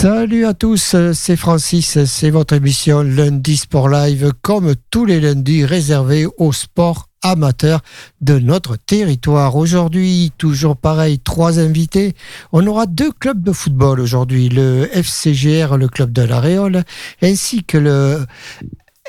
Salut à tous, c'est Francis, c'est votre émission Lundi Sport Live, comme tous les lundis réservés au sport amateur de notre territoire. Aujourd'hui, toujours pareil, trois invités. On aura deux clubs de football aujourd'hui, le FCGR, le club de la Réole, ainsi que le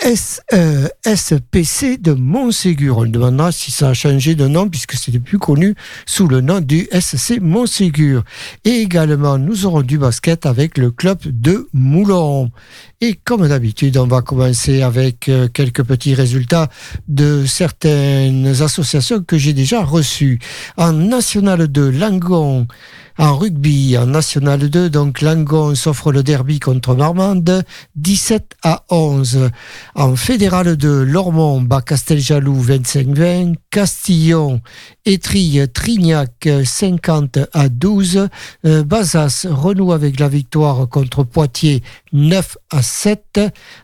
SPC de Montségur. On demandera si ça a changé de nom puisque c'était plus connu sous le nom du SC Montségur. Et également, nous aurons du basket avec le club de Moulon. Et comme d'habitude, on va commencer avec euh, quelques petits résultats de certaines associations que j'ai déjà reçues. En National de Langon, en rugby, en National 2, donc Langon s'offre le derby contre Marmande, 17 à 11. En Fédéral 2, Lormont bat Casteljaloux 25-20. Castillon étrille Trignac 50 à 12. Euh, Bazas renoue avec la victoire contre Poitiers 9 à 7.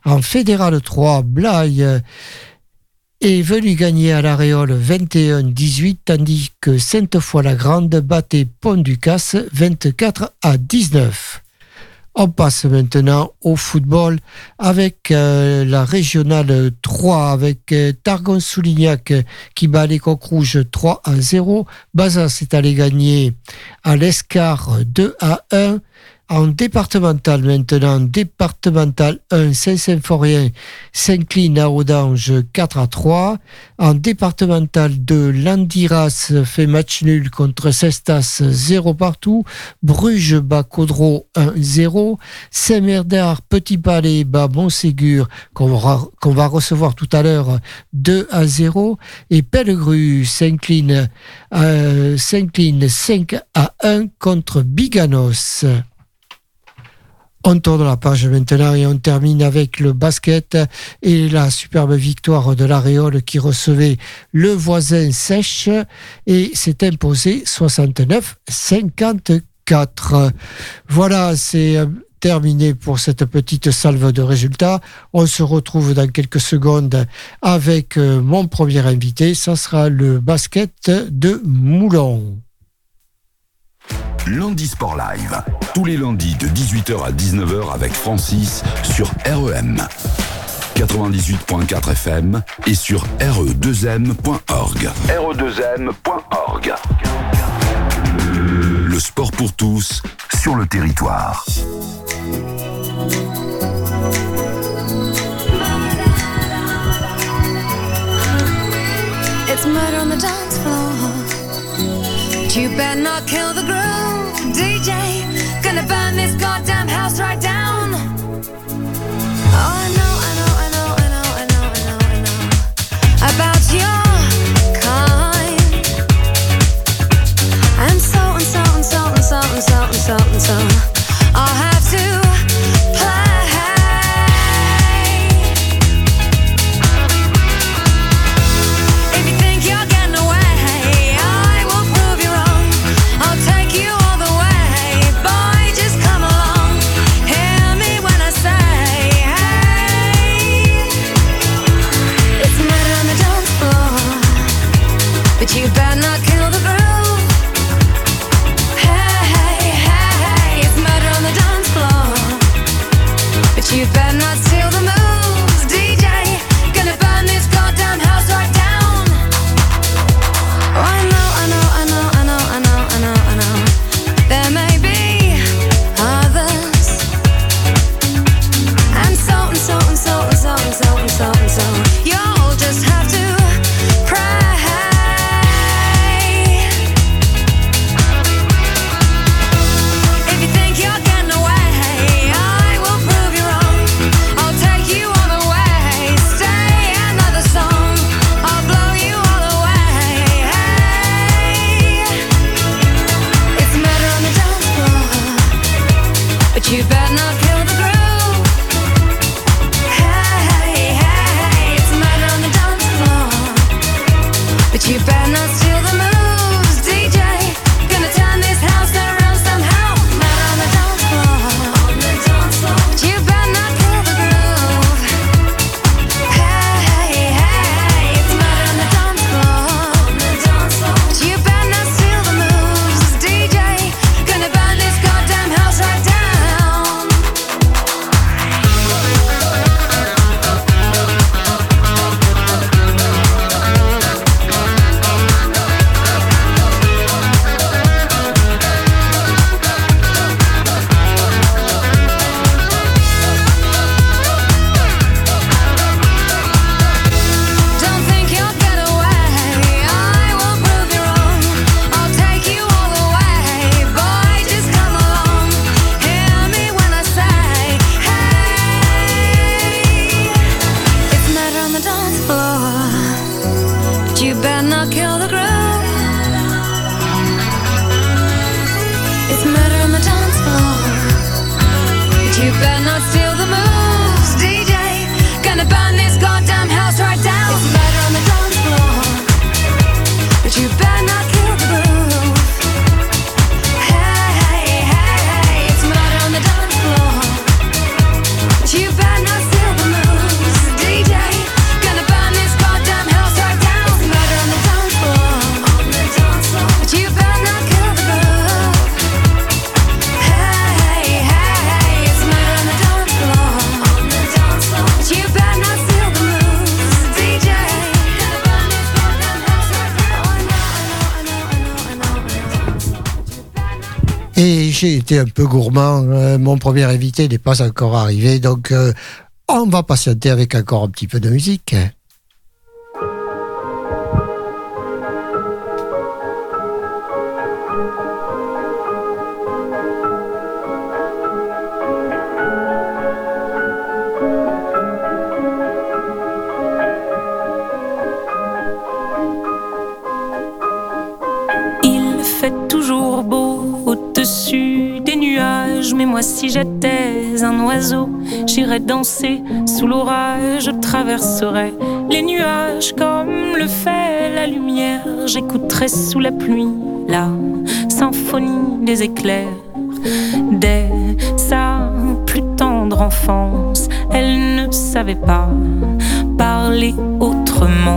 En Fédéral 3, Blaye est venu gagner à l'Aréole 21-18, tandis que Sainte-Foy-la-Grande battait Pont-du-Casse 24 à 19. On passe maintenant au football avec euh, la régionale 3 avec euh, Targon-Soulignac qui bat les Coq Rouges 3 à 0. Bazas est allé gagner à l'Escar 2 à 1. En départemental maintenant, départemental 1, Saint-Symphorien s'incline à Audange 4 à 3. En départemental 2, Landiras fait match nul contre Cestas 0 partout. Bruges bat Caudreau 1-0. Saint-Merdard, Petit Palais bat Montségur qu'on va, recevoir tout à l'heure 2 à 0. Et Pellegru s'incline euh, 5 à 1 contre Biganos. On tourne la page maintenant et on termine avec le basket et la superbe victoire de l'Aréole qui recevait le voisin sèche et s'est imposé 69-54. Voilà, c'est euh, terminé pour cette petite salve de résultats. On se retrouve dans quelques secondes avec euh, mon premier invité. Ça sera le basket de Moulon. Lundi Sport Live. Tous les lundis de 18h à 19h avec Francis sur REM. 98.4 FM et sur re2m.org. re2m.org. Le sport pour tous sur le territoire. It's murder on the dance floor. You better not kill the groove, un peu gourmand. euh, mon premier invité n'est pas encore arrivé, donc euh, on va patienter avec encore un petit peu de musique. J'étais un oiseau, j'irais danser sous l'orage, je traverserais les nuages comme le fait la lumière, j'écouterais sous la pluie la symphonie des éclairs. Dès sa plus tendre enfance, elle ne savait pas parler autrement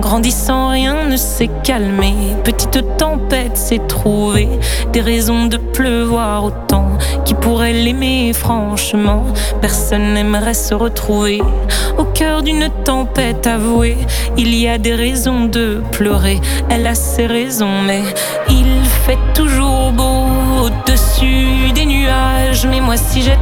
Grandissant, rien ne s'est calmé. Petite tempête s'est trouvée. Des raisons de pleuvoir autant. Qui pourrait l'aimer franchement Personne n'aimerait se retrouver au cœur d'une tempête avouée. Il y a des raisons de pleurer. Elle a ses raisons, mais il fait toujours beau au-dessus des nuages. Mais moi, si j'étais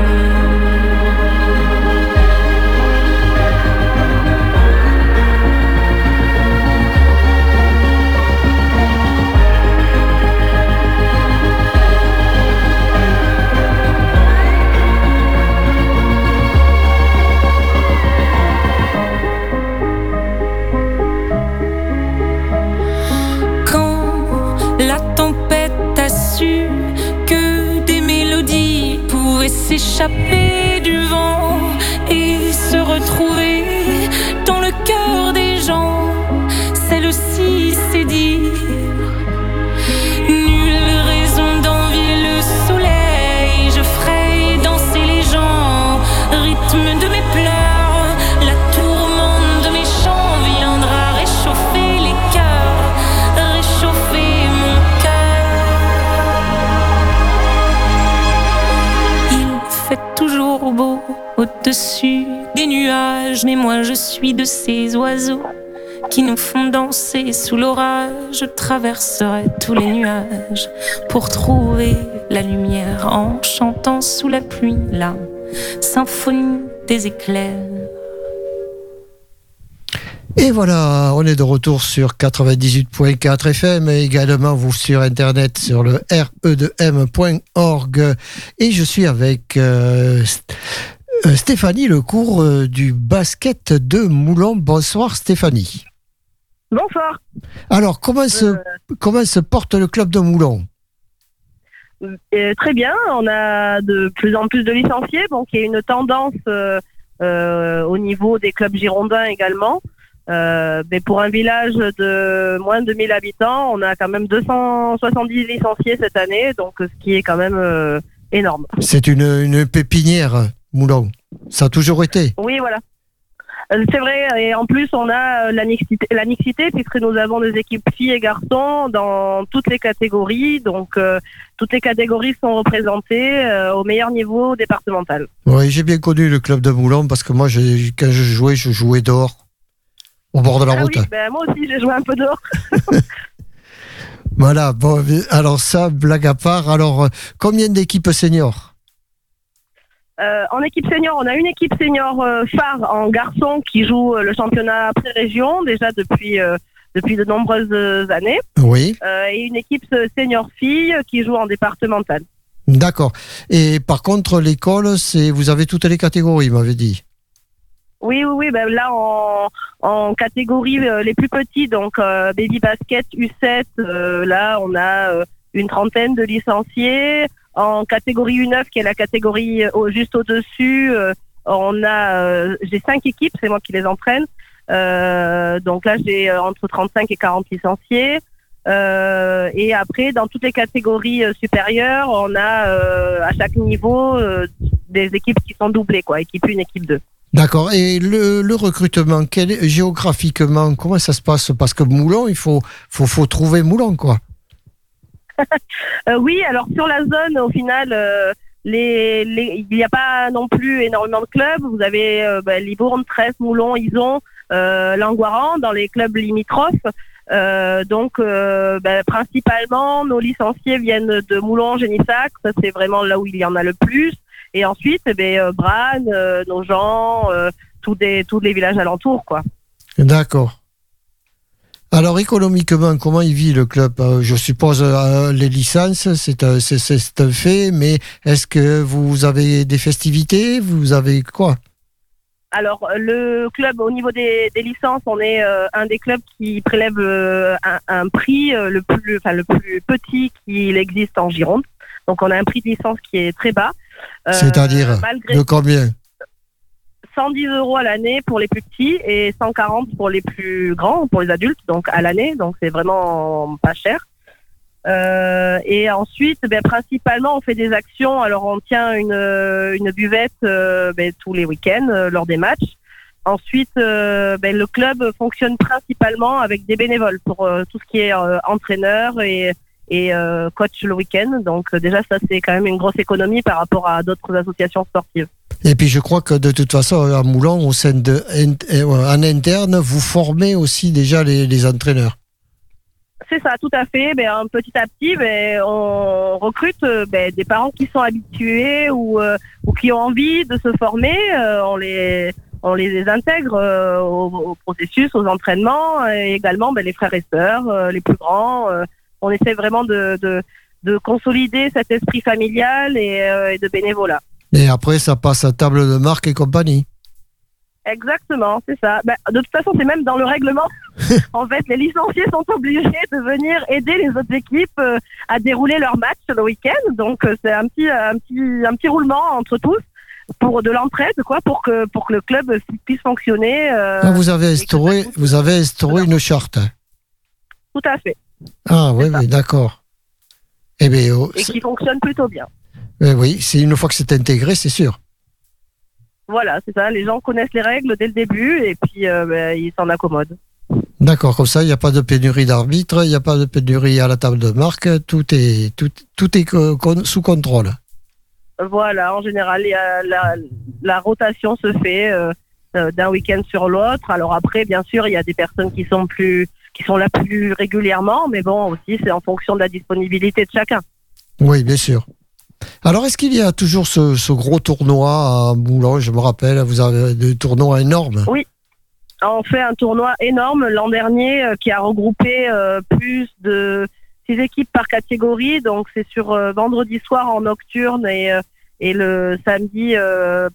S'échapper du vent et se retrouver mais moi je suis de ces oiseaux qui nous font danser sous l'orage. Je traverserai tous les nuages pour trouver la lumière en chantant sous la pluie la symphonie des éclairs. Et voilà, on est de retour sur 98.4 FM et également vous sur internet sur le re2m.org et je suis avec euh, euh, Stéphanie le cours euh, du basket de Moulon. Bonsoir Stéphanie. Bonsoir. Alors comment se, Euh, comment se porte le club de Moulon euh, très bien, on a de plus en plus de licenciés, donc il y a une tendance au niveau des clubs girondins également. Euh, mais pour un village de moins de 1000 habitants, on a quand même 270 licenciés cette année, donc ce qui est quand même euh, énorme. C'est une, une pépinière Moulon. Ça a toujours été. Oui, voilà. Euh, C'est vrai, et en plus on a euh, la mixité, la mixité puisque nous avons des équipes filles et garçons dans toutes les catégories, donc euh, toutes les catégories sont représentées euh, au meilleur niveau départemental. Oui, j'ai bien connu le club de Moulon parce que moi, quand je jouais, je jouais dehors, au bord de la Ah route. oui, ben, moi aussi j'ai joué un peu dehors. Voilà, bon, alors ça, blague à part. Alors, combien d'équipes seniors? Euh, en équipe senior, on a une équipe senior euh, phare en garçon qui joue euh, le championnat pré-région déjà depuis euh, depuis de nombreuses années, Oui, et une équipe senior fille qui joue en départemental. d'accord. Et par contre, l'école, c'est vous avez toutes les catégories, il m'avait dit. Oui, oui, oui. Ben là, en, en catégorie les plus petits, donc baby basket U7, euh, là, on a une trentaine de licenciés. En catégorie U9, qui est la catégorie au- juste au-dessus, euh, on a, euh, j'ai cinq équipes, c'est moi qui les entraîne. Euh, donc là, j'ai euh, entre 35 et 40 licenciés. Euh, et après, dans toutes les catégories euh, supérieures, on a euh, à chaque niveau euh, des équipes qui sont doublées, quoi, équipe 1, équipe 2. D'accord. Et le, recrutement, quel, géographiquement, comment ça se passe? Parce que Moulon, il faut, faut, faut trouver Moulon, quoi. Euh, oui, alors sur la zone, au final, euh, les, les- il n'y a pas non plus énormément de clubs. Vous avez euh, bah, Libourne, Trèves, Moulon, Ison, euh, Langoiran dans les clubs limitrophes. Euh, donc, bah, principalement, nos licenciés viennent de Moulon, Génissac. Ça, c'est vraiment là où il y en a le plus. Et ensuite, eh Branne, euh, Nogent, tous, des, tous les villages alentours, quoi. D'accord. Alors, économiquement, comment il vit le club Euh, Je suppose euh, les licences, c'est un, c'est- c'est- un fait, mais est-ce que vous avez des festivités? Vous avez quoi? Alors, euh, le club, au niveau des, des licences, on est euh, un des clubs qui prélève euh, un, un prix euh, le plus, enfin le plus petit qu'il existe en Gironde. Donc, on a un prix de licence qui est très bas. C'est-à-dire De combien? 110 euros à l'année pour les plus petits et 140 pour les plus grands, pour les adultes, donc à l'année. Donc, c'est vraiment pas cher. Euh, et ensuite, ben, principalement, on fait des actions. Alors, on tient une, une buvette euh, ben, tous les week-ends euh, lors des matchs. Ensuite, ben, le club fonctionne principalement avec des bénévoles pour tout ce qui est entraîneur et, et coach le week-end. Donc, déjà, ça, c'est quand même une grosse économie par rapport à d'autres associations sportives. Et puis, je crois que de toute façon, à Moulon, au sein de, en, en interne, vous formez aussi déjà les, entraîneurs. C'est ça, tout à fait. Ben, petit à petit, ben, on recrute euh, ben, des parents qui sont habitués ou, euh, ou qui ont envie de se former. Euh, on les on les intègre au, processus, aux entraînements, et également ben, les frères et sœurs, les plus grands. on essaie vraiment de, de, de consolider cet esprit familial et de bénévolat. Et après, ça passe à table de marque et compagnie. Exactement, c'est ça. Ben, de toute façon, c'est même dans le règlement. en fait, les licenciés sont obligés de venir aider les autres équipes euh, à dérouler leur match le week-end. Donc, euh, c'est un petit, un petit, un petit roulement entre tous pour de l'entraide, quoi, pour que pour que le club puisse fonctionner. euh, Ah, vous avez instauré, vous avez instauré une charte. tout à fait, Ah oui, oui, d'accord. Eh bien, oh, et qui fonctionne plutôt bien. Eh oui, c'est une fois que c'est intégré, c'est sûr. Voilà, c'est ça. Les gens connaissent les règles dès le début et puis euh, ben, ils s'en accommodent. D'accord, comme ça, il n'y a pas de pénurie d'arbitre, il n'y a pas de pénurie à la table de marque, tout est, tout, tout est sous contrôle. Voilà, en général, la, la rotation se fait euh, euh, d'un week-end sur l'autre. Alors après, bien sûr, il y a des personnes qui sont plus, qui sont là plus régulièrement, mais bon, aussi c'est en fonction de la disponibilité de chacun. Oui, bien sûr. Alors, est-ce qu'il y a toujours ce, gros tournoi à Moulin Je me rappelle, vous avez des tournois énormes? On fait un tournoi énorme l'an dernier euh, qui a regroupé euh, plus de six équipes par catégorie. Donc c'est sur euh, vendredi soir en nocturne et, le samedi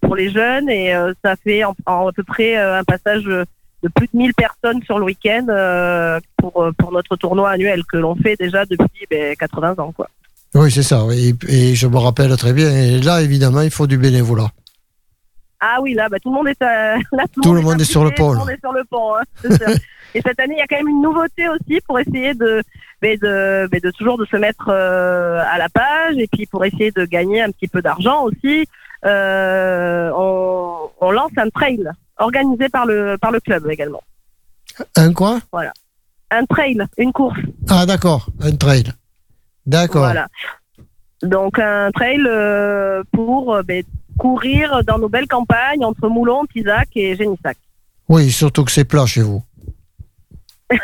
pour les jeunes. Et ça fait en, à peu près un passage de plus de 1000 personnes sur le week-end pour, notre tournoi annuel que l'on fait déjà depuis ben, 80 ans. Quoi. Oui, c'est ça. Et, et je me rappelle très bien. Et là, évidemment, il faut du bénévolat. Ah oui, là, bah, tout le monde est, à- là, Tout le monde est sur le pont, Tout le monde est sur le pont. hein. Et cette année, il y a quand même une nouveauté aussi pour essayer de, mais de, mais de toujours de se mettre euh, à la page et puis pour essayer de gagner un petit peu d'argent aussi. Euh, on, on lance un trail organisé par le par le club également. Un quoi? Un trail, une course. Ah, d'accord, un trail. D'accord. Voilà. Donc un trail euh, pour euh, ben, courir dans nos belles campagnes entre Moulon, Tisac et Génissac. Oui, surtout que c'est plat chez vous.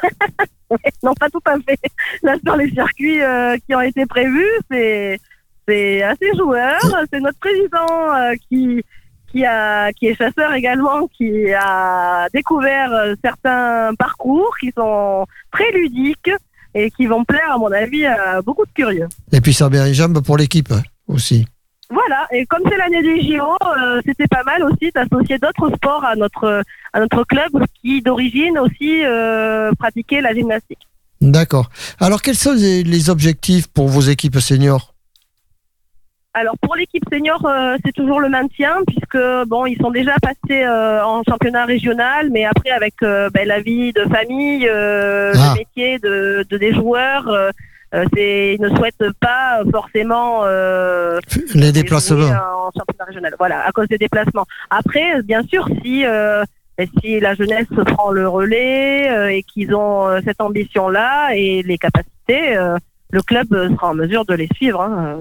non, pas tout à fait. Là, sur les circuits euh, qui ont été prévus, c'est c'est assez joueur. C'est notre président euh, qui qui a qui est chasseur également, qui a découvert certains parcours qui sont très ludiques et qui vont plaire, à mon avis, à beaucoup de curieux. Et puis ça met les jambes pour l'équipe hein, aussi. Voilà, et comme c'est l'année des JO, euh, c'était pas mal aussi d'associer d'autres sports à notre à notre club qui d'origine aussi euh, pratiquait la gymnastique. D'accord. Alors, quels sont les, les objectifs pour vos équipes seniors? Alors pour l'équipe senior, euh, c'est toujours le maintien puisque bon, ils sont déjà passés euh, en championnat régional, mais après avec euh, ben, la vie de famille, euh, Ah. le métier de, de des joueurs, euh, c'est ils ne souhaitent pas forcément euh, Les déplacements en championnat régional. Voilà, à cause des déplacements. Après, bien sûr, si euh, si la jeunesse prend le relais euh, et qu'ils ont cette ambition-là et les capacités, euh, le club euh, sera en mesure de les suivre. hein.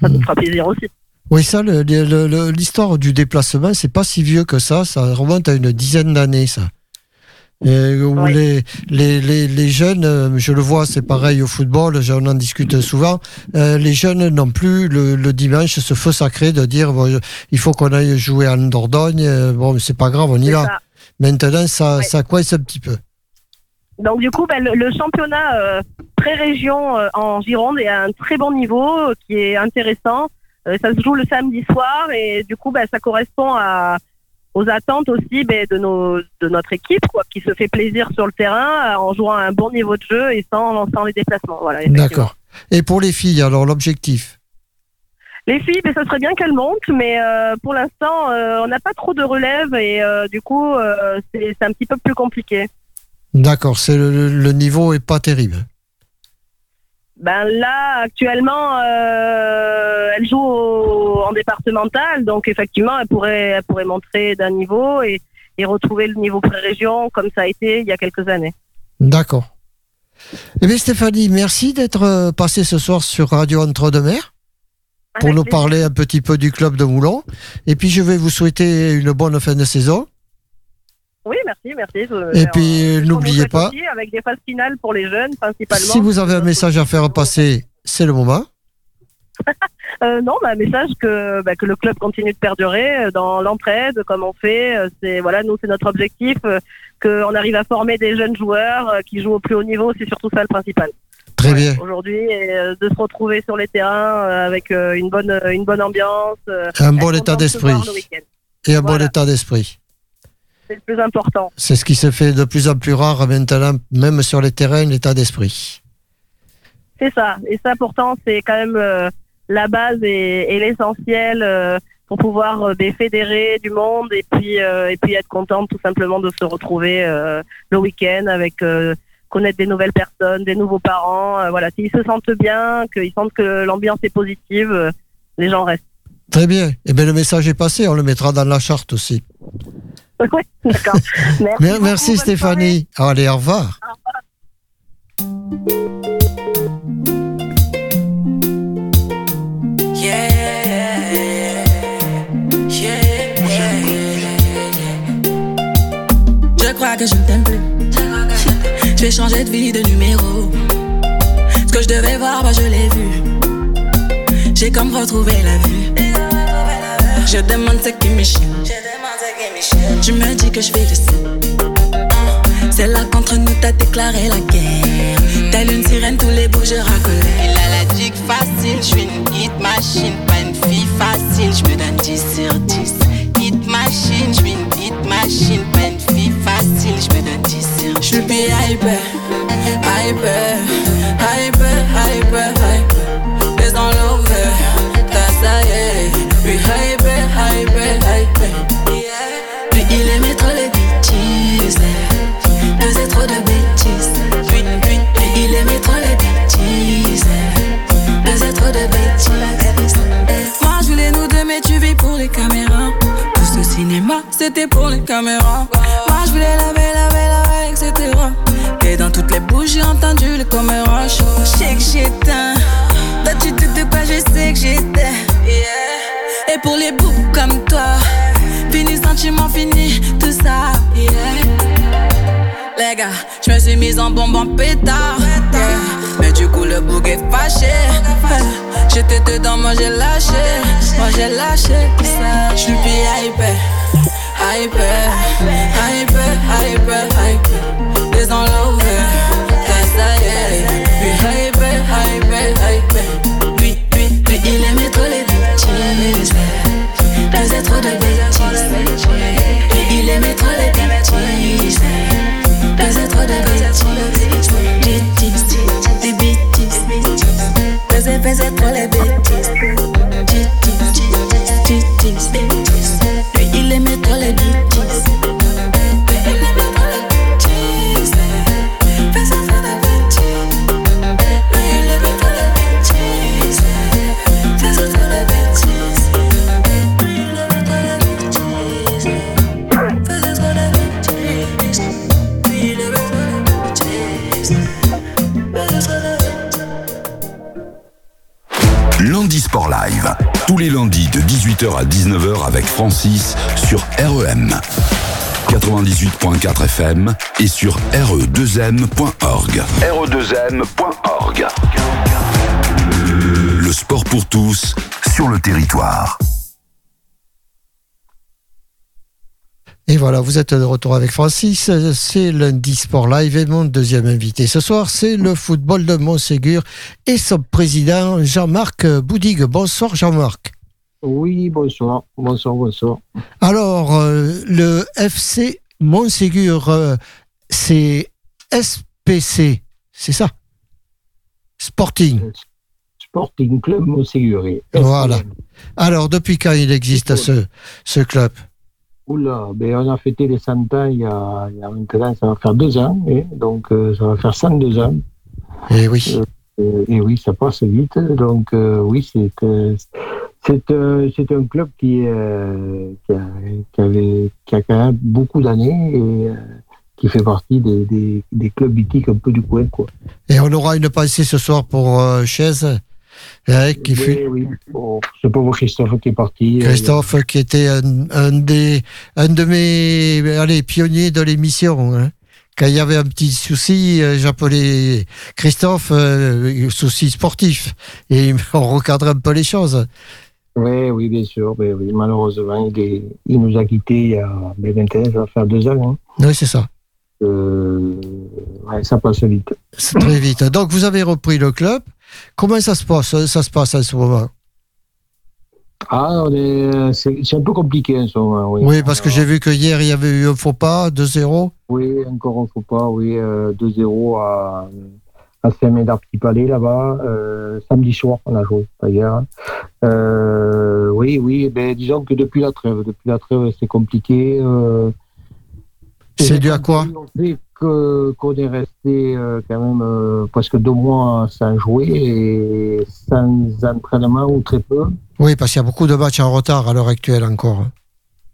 Ça nous fera plaisir aussi. Oui, ça, l'histoire du déplacement, c'est pas si vieux que ça. Ça remonte à une dizaine d'années, ça. Et où Oui. les, les, les, les jeunes, euh, je le vois, c'est pareil au football, j'en en discute souvent, euh, les jeunes n'ont plus le, le dimanche ce feu sacré de dire bon, il faut qu'on aille jouer en Dordogne, bon, c'est pas grave, on y va. ça. Maintenant, ça, ça coince un petit peu. Donc du coup, ben, le, le championnat euh, pré-région euh, en Gironde est à un très bon niveau, euh, qui est intéressant. Euh, ça se joue le samedi soir et du coup, ben, ça correspond à, aux attentes aussi ben, de, nos, de notre équipe, quoi, qui se fait plaisir sur le terrain en jouant à un bon niveau de jeu et sans, sans les déplacements. Voilà. D'accord. Et pour les filles, alors l'objectif? Les filles, ben, ça serait bien qu'elles montent, mais euh, pour l'instant, euh, on n'a pas trop de relève et euh, du coup, c'est un petit peu plus compliqué. D'accord, c'est le, le niveau est pas terrible. Ben là, actuellement, euh, elle joue au- en départemental, donc effectivement, elle pourrait, elle pourrait montrer d'un niveau et, et retrouver le niveau pré-région comme ça a été il y a quelques années. D'accord. Eh bien Stéphanie, merci d'être euh, passée ce soir sur Radio Entre-deux-Mers pour Avec nous plaisir. parler un petit peu du club de Moulon. Et puis je vais vous souhaiter une bonne fin de saison. Oui, merci, merci. Et puis, je n'oubliez pas- aussi, avec des phases finales pour les jeunes, principalement. Si vous avez un message à faire passer, c'est le moment. Euh, non, bah, un message que, bah, que le club continue de perdurer euh, dans l'entraide, comme on fait. euh, C'est voilà, nous c'est notre objectif, euh, qu'on arrive à former des jeunes joueurs euh, qui jouent au plus haut niveau. C'est surtout ça le principal. Très Ouais, bien. Aujourd'hui, euh, de se retrouver sur les terrains euh, avec euh, une bonne euh, une bonne ambiance, euh, Un bon état d'esprit et un bon état d'esprit. C'est le plus important. C'est ce qui se fait de plus en plus rare maintenant, même sur les terrains, l'état d'esprit. C'est ça. Et ça, pourtant, c'est quand même euh, la base et, et l'essentiel euh, pour pouvoir euh, ben, fédérer du monde et puis euh, et puis être content tout simplement de se retrouver le week-end avec connaître des nouvelles personnes, des nouveaux parents. voilà, s'ils se sentent bien, qu'ils sentent que l'ambiance est positive, les gens restent. Très bien. Eh bien, le message est passé, on le mettra dans la charte aussi. D'accord. Merci, Stéphanie. Allez, au revoir. Je crois que je ne t'aime plus. Je vais changer de vie, de numéro. Ce que je devais voir, bah je l'ai vu. J'ai comme retrouvé la vue. Je demande ce qui me. Je me dis que je vais le sais. C'est là qu'entre nous t'as déclaré la guerre. Telle une sirène, tous les bouts je racolais. Il a la dick facile, je suis une hit machine, pas une fille facile, je me donne 10 sur 10. Hit machine, je suis une hit machine, pas une fille facile, je me donne 10 sur 10. Je suis hyper, hyper, c'était pour les caméras. Moi je voulais laver, laver, laver, etc. Et dans toutes les bouches, j'ai entendu le caméra chaud. Je sais que j'éteins. Toi, tu te de quoi, je sais que j'étais. Et pour les boucs comme toi, fini sentiment, fini tout ça. Les gars, je me suis mise en bombe en pétard. Mais du coup, le bouc est fâché. J'étais dedans, moi j'ai lâché. Moi j'ai lâché. Je suis hyper hyper, hyper, hyper, hyper. There's no love hyper, hyper, hyper. Lui, lui, lui, il aimait trop les bitches. Faisait trop de bêtises. Lui, il aimait trop les bitches. Faisait trop de bêtises. Des tips, des bêtises. Faisait, trop les bêtises. Les lundis de 18h à 19h avec Francis sur REM. 98.4 FM et sur re2m.org. re2m.org. Le sport pour tous sur le territoire. Et voilà, vous êtes de retour avec Francis. C'est lundi Sport Live et mon deuxième invité ce soir, c'est le football de Montségur et son président Jean-Marc Boudigue. Bonsoir Jean-Marc. Oui, bonsoir, bonsoir, bonsoir. Alors, euh, le FC Montségur, euh, c'est SPC, c'est ça? Sporting. Sporting Club Montségur. Voilà. Alors, depuis quand il existe ce, ce club? Oula, ben on a fêté les 100 ans il y a, il y a maintenant, ça va faire deux ans, et donc euh, ça va faire 102 ans. Eh oui. Euh, et oui, ça passe vite. Donc euh, oui, c'est euh, c'est euh, c'est un club qui, euh, qui, a, qui avait qui a quand même beaucoup d'années et euh, qui fait partie des, des, des clubs mythiques un peu du coin, quoi. Et on aura une pensée ce soir pour euh, Chaise, hein, qui fut Oui, oui. Bon, ce pauvre Christophe qui est parti. euh, Christophe, qui était un, un des, un de mes allez, pionniers de l'émission. hein. Quand il y avait un petit souci, euh, j'appelais Christophe euh, souci sportif. Et on recadrait un peu les choses. Oui, oui, bien sûr. mais oui, malheureusement, il, est, il nous a quittés il y a ben, maintenant, ça va faire deux ans. Hein. Oui, c'est ça. Euh, ouais, ça passe vite. C'est très vite. Donc, vous avez repris le club. Comment ça se passe, ça se passe en ce moment? Ah, est- c'est un peu compliqué en ce moment. Oui, Oui, parce que j'ai vu que hier, il y avait eu un faux pas, 2-0. Oui, encore un faux pas, oui. euh, 2-0 à, à Saint-Médard Petit Palais, là-bas. Euh, samedi soir, on a joué, d'ailleurs. Euh, oui, oui, ben, disons que depuis la trêve, depuis la trêve, c'est compliqué. euh, C'est dû à quoi? On que- qu'on est resté euh, quand même euh, presque deux mois sans jouer et sans entraînement ou très peu. Oui, parce qu'il y a beaucoup de matchs en retard à l'heure actuelle encore.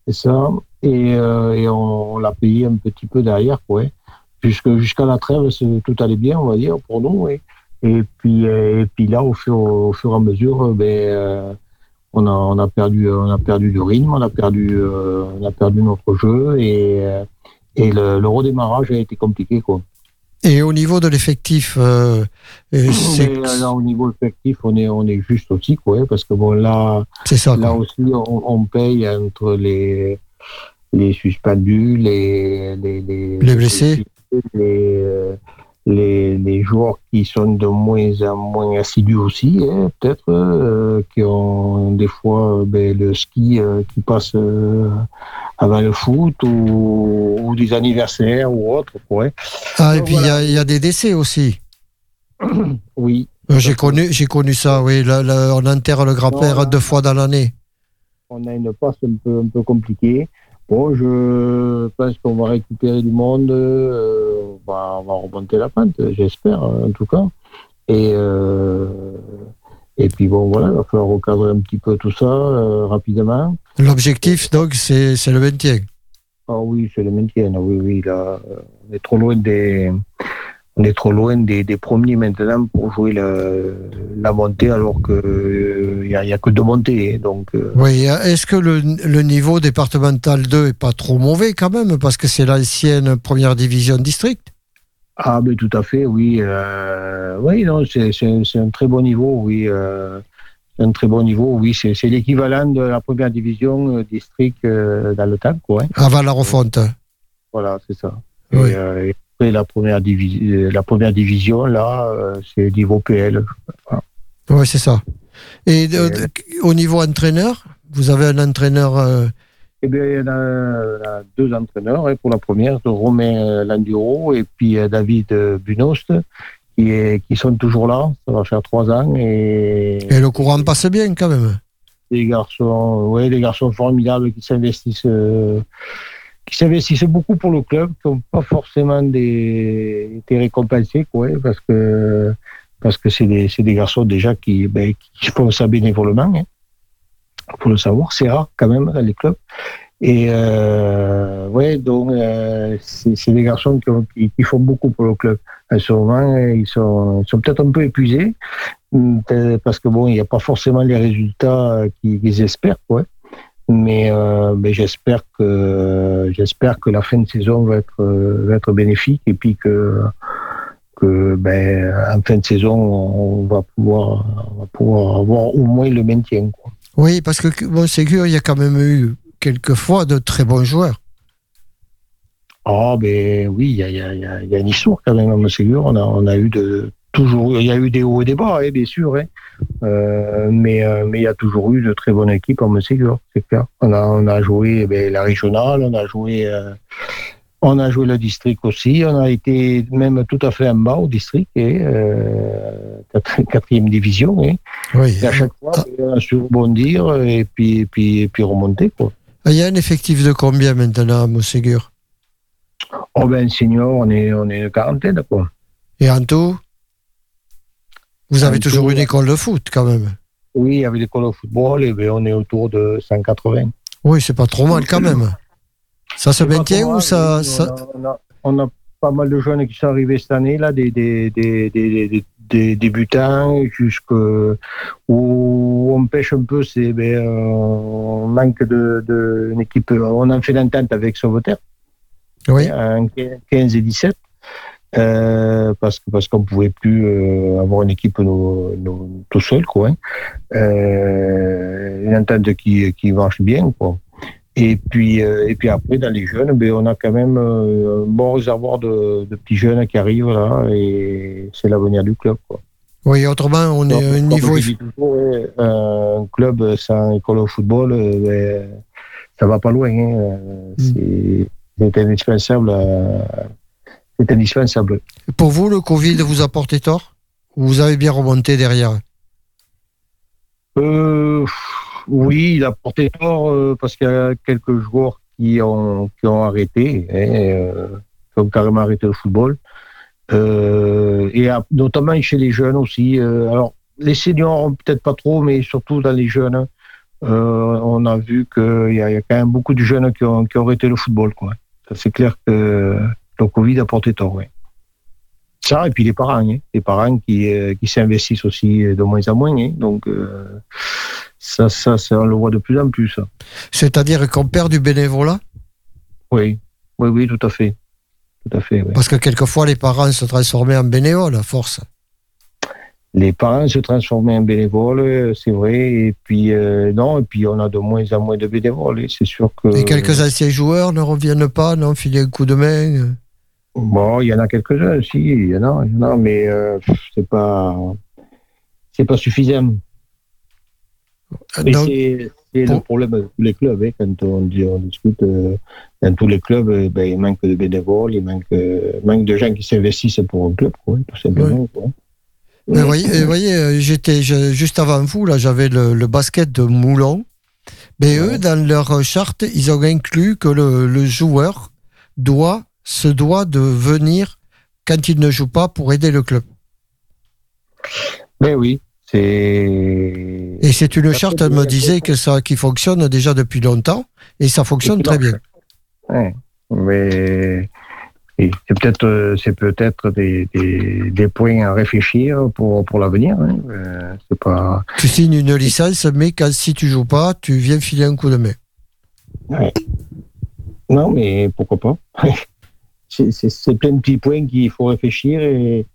C'est ça. Et, euh, et on, on l'a payé un petit peu derrière, quoi. ouais. Puisque jusqu'à la trêve, tout allait bien, on va dire, pour nous. ouais. Et puis, euh, et puis là, au fur, au fur et à mesure, ben, on a, on a perdu, on a perdu du rythme, on a perdu, on a perdu notre jeu et, et le, le redémarrage a été compliqué, quoi. Et au niveau de l'effectif, euh, euh, euh, là, au niveau effectif, on est, on est juste aussi, quoi, ouais, parce que bon, là, ça. Là quoi. aussi, on, on paye entre les, les suspendus, les, les, les, Les blessés. les, les, les joueurs qui sont de moins en moins assidus aussi, hein, peut-être, euh, qui ont des fois euh, ben, le ski euh, qui passe euh, avant le foot ou, ou des anniversaires ou autre. Ouais. Ah, et Donc, puis il y voilà. y, a des décès aussi. Oui, J'ai connu, j'ai connu ça, oui. On enterre le grand-père deux fois dans l'année. on a une passe un peu, un peu compliquée. Bon, je pense qu'on va récupérer du monde, euh, on, va, on va remonter la pente, j'espère, en tout cas. Et, euh, et puis bon, voilà, il va falloir recadrer un petit peu tout ça euh, rapidement. L'objectif, donc, c'est c'est le maintien. Ah oui, c'est le maintien, ah oui, oui, là, euh, on est trop loin des... On est trop loin des, des premiers maintenant pour jouer la, la montée alors qu'il n'y a, y a que deux montées. Donc, euh, Oui, est-ce que le, le niveau départemental 2 est pas trop mauvais quand même? Parce que c'est l'ancienne première division district. Ah, mais tout à fait, oui. Euh, oui, non, c'est un, très bon niveau, oui. Euh, c'est un très bon niveau, oui. C'est l'équivalent de la première division euh, district euh, dans le temps, quoi. hein. Avant la refonte. Voilà, c'est ça. Oui. Euh, et après, la première, divi- euh, la première division, là, euh, c'est niveau PL. Oui, c'est ça. Et de- au niveau entraîneur, vous avez un entraîneur. euh, Eh bien, il y en a, il y a deux entraîneurs. pour la première, de Romain euh, Landuro et puis euh, David euh, Bunost, qui, est, qui sont toujours là. Ça va faire trois ans. Et, et le courant passe bien quand même. des garçons, ouais, des garçons formidables qui s'investissent, euh, qui s'investissent beaucoup pour le club, qui n'ont pas forcément des, été récompensés, quoi, parce que parce que c'est des, des garçons déjà qui, ben, qui font ça bénévolement. Hein. Faut le savoir, c'est rare quand même dans les clubs. Et euh, ouais, donc euh, c'est des garçons qui, ont- qui, font beaucoup pour le club. en ce moment, ils sont, sont peut-être un peu épuisés parce que bon, il n'y a pas forcément les résultats qu'ils qu'ils espèrent, quoi. Mais, euh, mais j'espère que j'espère que la fin de saison va être va être bénéfique et puis que que ben en fin de saison on va pouvoir on va pouvoir avoir au moins le maintien. Quoi. Oui, parce que bon, Ségur, il y a quand même eu quelquefois de très bons joueurs. Ah ben oui, il y a, il y, a, y a- il y a une histoire quand même à Montségur. On a, on a eu de toujours, il y a eu des hauts et des bas, hein, bien sûr, hein. Euh, mais euh, mais il y a toujours eu de très bonnes équipes à Montségur, c'est clair. On a on a joué ben, la régionale, on a joué euh, on a joué le district aussi, on a été même tout à fait en bas au district, et, quatre- quatrième division. hein. Oui. Et à chaque fois, on a su rebondir et puis et puis et puis remonter quoi. Il y a un effectif de combien maintenant à Montségur Oh ben senior, on est on est une quarantaine quoi. Et en tout? Vous avez En toujours une école de foot quand même. Oui, avec l'école de football, eh ben, on est autour de 180. Oui, c'est pas trop mal quand même. Ça se maintient ou mal, ça, On a, on a- on a pas mal de jeunes qui sont arrivés cette année, là, des, des, des, des, des- des débutants, jusque où on pêche un peu, c'est ben, euh, on manque de, de une équipe. On a fait l'entente avec Sauveterre Oui. en 15 et 17. Euh, parce que parce qu'on pouvait plus euh, avoir une équipe nous- tout seul quoi. hein. Euh, une entente qui, qui marche bien quoi. Et puis euh, et puis après dans les jeunes, ben on a quand même un bon réservoir de, de petits jeunes qui arrivent là et c'est l'avenir du club quoi. Oui, autrement, on est un niveau. toujours, un club sans école au football, ben, ça va pas loin. hein. Euh, C'est indispensable. C'est indispensable. Pour vous, le Covid vous a porté tort Ou Vous avez bien remonté derrière Euh, oui, il a porté tort euh, parce qu'il y a quelques joueurs qui ont, qui ont arrêté, hein, euh, qui ont carrément arrêté le football. Euh, et à- notamment chez les jeunes aussi. Euh, alors, les seniors, peut-être pas trop, mais surtout dans les jeunes, euh, on a vu qu'il y, a- il y a quand même beaucoup de jeunes qui ont, qui ont arrêté le football. Quoi. Ça, C'est clair que le Covid a porté tort. Ouais. Ça, et puis les parents, hein, les parents qui, euh, qui s'investissent aussi de moins en moins. hein. donc, euh, ça, ça, ça, on le voit de plus en plus. C'est-à-dire qu'on perd du bénévolat? Oui, oui, oui, tout à fait. Tout à fait, oui. Parce que quelquefois, les parents se transformaient en bénévoles à force. Les parents se transformaient en bénévoles, euh, c'est vrai, et puis euh, non, et puis on a de moins en moins de bénévoles, et c'est sûr que. Et quelques anciens joueurs ne reviennent pas, non Filer un coup de main Bon, il y en a quelques-uns, si, il y en a, il y en a, mais euh, c'est pas, c'est pas suffisant. Mais Donc, c'est c'est le problème de tous les clubs, hein, quand on, dit, on discute euh, dans tous les clubs, euh, ben, il manque de bénévoles, il manque, euh, manque de gens qui s'investissent pour un club, quoi, tout simplement. quoi. Mais voyez, euh, voyez euh, j'étais je- juste avant vous, là, j'avais le, le basket de Moulon. Mais eux, dans leur charte, ils ont inclus que le, le joueur doit, se doit de venir quand il ne joue pas pour aider le club. Ben oui, c'est. Et c'est une charte, elle me disait que ça, qui fonctionne déjà depuis longtemps, et ça fonctionne très bien. Ouais, mais c'est peut-être euh, c'est peut-être des, des, des points à réfléchir pour pour l'avenir. Hein. Euh, c'est pas. Tu signes une licence, mais quand, si tu joues pas, tu viens filer un coup de main. Non, mais pourquoi pas? C'est- plein de petits points qu'il faut réfléchir et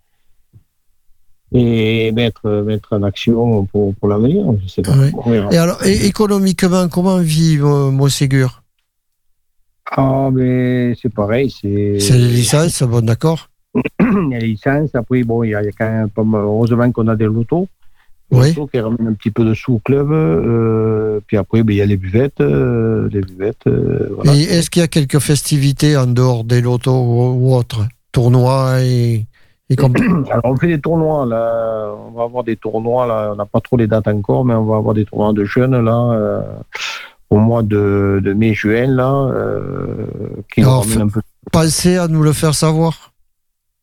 et mettre mettre en action pour pour l'avenir. Je sais pas. Ouais. Et alors, et économiquement, comment vit euh, Montségur Ah, mais c'est pareil. C'est C'est les licences, bon d'accord les licences. Après, bon, il y a, quand même heureusement qu'on a des lotos. Oui. Qui ramènent un petit peu de sous au club. euh, puis après, ben, il y a les buvettes. euh, les buvettes euh, voilà. Et est-ce qu'il y a quelques festivités en dehors des lotos ou, autres? Tournois et, et comme... Alors, on fait des tournois. Là. On va avoir des tournois. Là. On n'a pas trop les dates encore, mais on va avoir des tournois de jeunes là, au mois de, de mai-juin. là, qui nous Alors, ramènent un peu. Pensez à nous le faire savoir.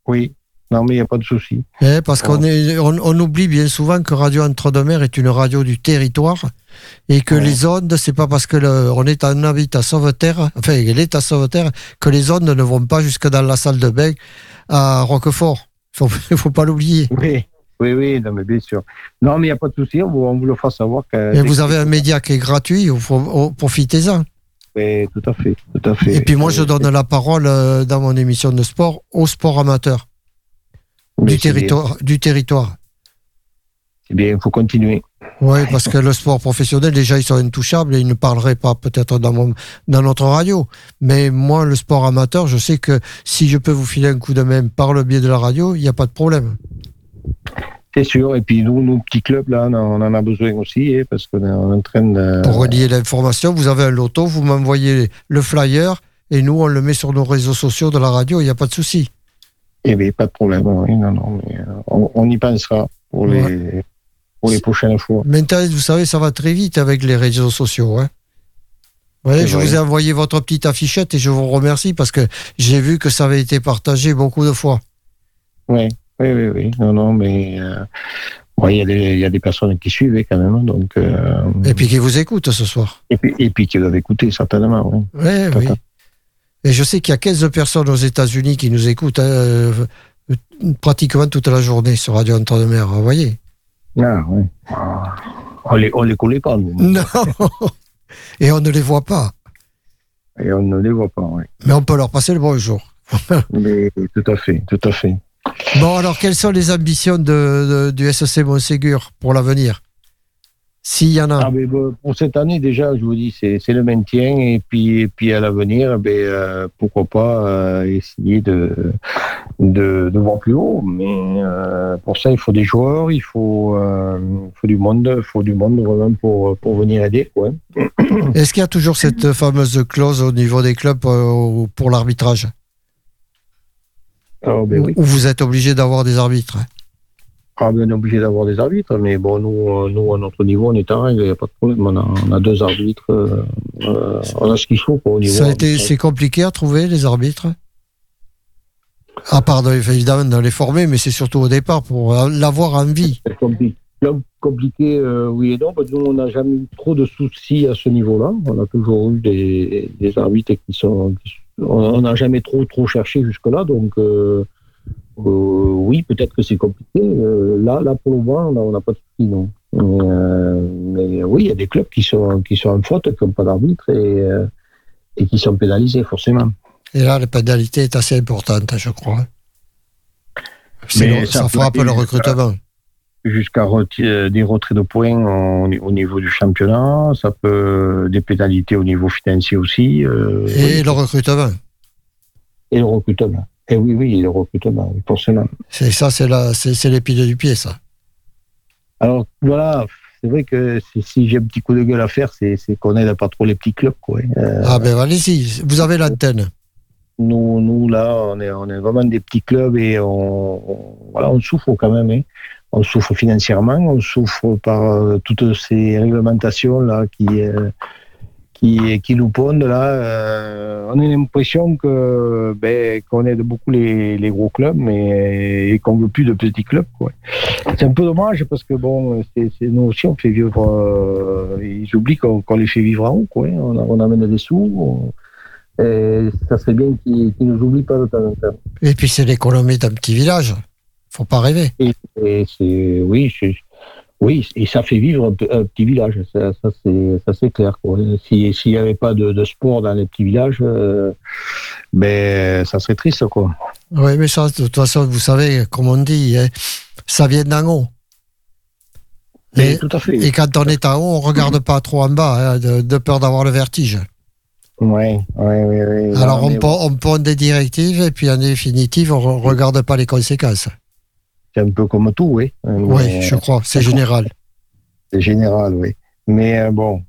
Oui. Non, mais il n'y a pas de souci. hein, parce qu'on est, on, on oublie bien souvent que Radio Entre-deux-Mers est une radio du territoire et que Ouais. les ondes, c'est pas parce que le- on est en habite à Sauveterre, enfin, elle est à Sauveterre, que les ondes ne vont pas jusque dans la salle de bain à Roquefort. Faut, faut pas l'oublier. Oui, oui, oui, non, mais bien sûr. Non, mais il n'y a pas de souci, on vous, on vous le fera savoir. que- Et vous avez un média qui est gratuit, profitez-en. Oui, tout à fait, tout à fait. Et puis moi, je donne la parole euh, dans mon émission de sport au sport amateur du territoire. Du territoire. C'est bien, il faut continuer. Oui, parce que le sport professionnel, déjà, ils sont intouchables et ils ne parleraient pas peut-être dans, mon- dans notre radio. Mais moi, le sport amateur, je sais que si je peux vous filer un coup de main par le biais de la radio, il n'y a pas de problème. C'est sûr. Et puis nous, nos petits clubs, là, on en- on en a besoin aussi, hein, parce qu'on est en train de. Pour relier l'information, vous avez un loto, vous m'envoyez le flyer et nous, on le met sur nos réseaux sociaux de la radio, il n'y a pas de souci. Eh bien, pas de problème. Oui, non, non, mais, euh, on, on y pensera pour les, pour les prochaines fois. Maintenant, vous savez, ça va très vite avec les réseaux sociaux. Hein. Je vrai. vous ai envoyé votre petite affichette et je vous remercie parce que j'ai vu que ça avait été partagé beaucoup de fois. Oui, oui, oui, oui. Non, non, mais euh, il y, a des- il y a des personnes qui suivent hein, quand même. Donc, euh, Et puis qui vous écoutent ce soir. et, puis, et puis qui doivent écouter, certainement. Oui. À oui. Et je sais qu'il y a 15 personnes aux États-Unis qui nous écoutent hein, pratiquement toute la journée sur Radio Entre de Mer. Vous voyez Ah, oui. Ah, On les, on les connaît pas, nous. Non Et on ne les voit pas. Et on ne les voit pas, oui. Mais on peut leur passer le bonjour. Mais tout à fait, tout à fait. Bon, alors, quelles sont les ambitions de, de- du SEC Montségur pour l'avenir? S'il y en a. Ah, mais bon, pour cette année, déjà, je vous dis, c'est le maintien. Et puis, et puis à l'avenir, ben, euh, pourquoi pas euh, essayer de, de, de voir plus haut. Mais euh, pour ça, il faut des joueurs, il faut, faut du monde, il faut du monde vraiment pour, pour venir aider. Quoi. Est-ce qu'il y a toujours cette fameuse clause au niveau des clubs pour l'arbitrage? Alors, ben oui. Où vous êtes obligé d'avoir des arbitres? Ah, ben, on est obligé d'avoir des arbitres, mais bon, nous, euh, nous, à notre niveau, on est en règle, il n'y a pas de problème. On a, on a deux arbitres, euh, euh, on a ce qu'il faut quoi, au niveau. Ça a été, arbitrage. c'est compliqué à trouver les arbitres? À part de- évidemment de les former, mais c'est surtout au départ pour l'avoir en vie. C'est compli- com- compliqué, euh, oui et non, parce que nous, on n'a jamais eu trop de soucis à ce niveau-là. On a toujours eu des, des arbitres qui sont. qui on on n'a jamais trop, trop cherché jusque-là, donc. euh, euh, oui, peut-être que c'est compliqué. Euh, là, là, pour le moment, on n'a- pas de soucis, non. Mais, euh, mais oui, il y a des clubs qui sont, qui sont en faute, qui n'ont pas d'arbitre et, et qui sont pénalisés, forcément. Et là, la pénalité est assez importante, je crois. Sinon, ça, frappe le recrutement. jusqu'à reti- des retraits de points au, au niveau du championnat, ça peut des pénalités au niveau financier aussi, Et oui, le recrutement. et le recrutement. Et oui, oui, et le recrutement, oui, forcément. C'est ça, c'est la, c'est, c'est l'épine du pied, ça. Alors voilà, c'est vrai que si, si j'ai un petit coup de gueule à faire, c'est, c'est qu'on aide pas trop les petits clubs, quoi. Euh, Ah ben allez-y, vous avez l'antenne. nous, nous là, on est, on est vraiment des petits clubs et on, on- voilà, on souffre quand même. hein. On souffre financièrement, on souffre par euh, toutes ces réglementations là qui, euh, qui, qui nous pondent là. Euh, on a l'impression que ben, qu'on aide beaucoup les, les gros clubs, mais et qu'on veut plus de petits clubs. Quoi. C'est un peu dommage parce que bon, c'est, c'est- nous aussi on fait vivre. euh, ils oublient qu'on, qu'on les fait vivre en haut. Quoi, hein. on, amène des sous. on- et ça serait bien qu'ils qu'ils nous oublient pas de temps en temps. Et puis c'est l'économie d'un petit village. Faut pas rêver. Et, et c'est oui, c'est- oui, et ça fait vivre un, pe- un petit village. Ça, ça, c'est ça c'est clair. S'il n'y avait pas de, de sport dans les petits villages, euh, ben ça serait triste quoi. Oui, mais ça, de toute façon, vous savez, comme on dit, hein, ça vient d'en haut. Et, tout à fait. et quand on est en haut, on regarde pas trop en bas, hein, de, de peur d'avoir le vertige. Ouais, ouais, ouais, ouais. Alors on, pond, on pond des directives et puis en définitive, on re- regarde pas les conséquences. C'est un peu comme tout, oui. Oui, Mais je crois, c'est général. C'est général, oui. Mais euh, bon,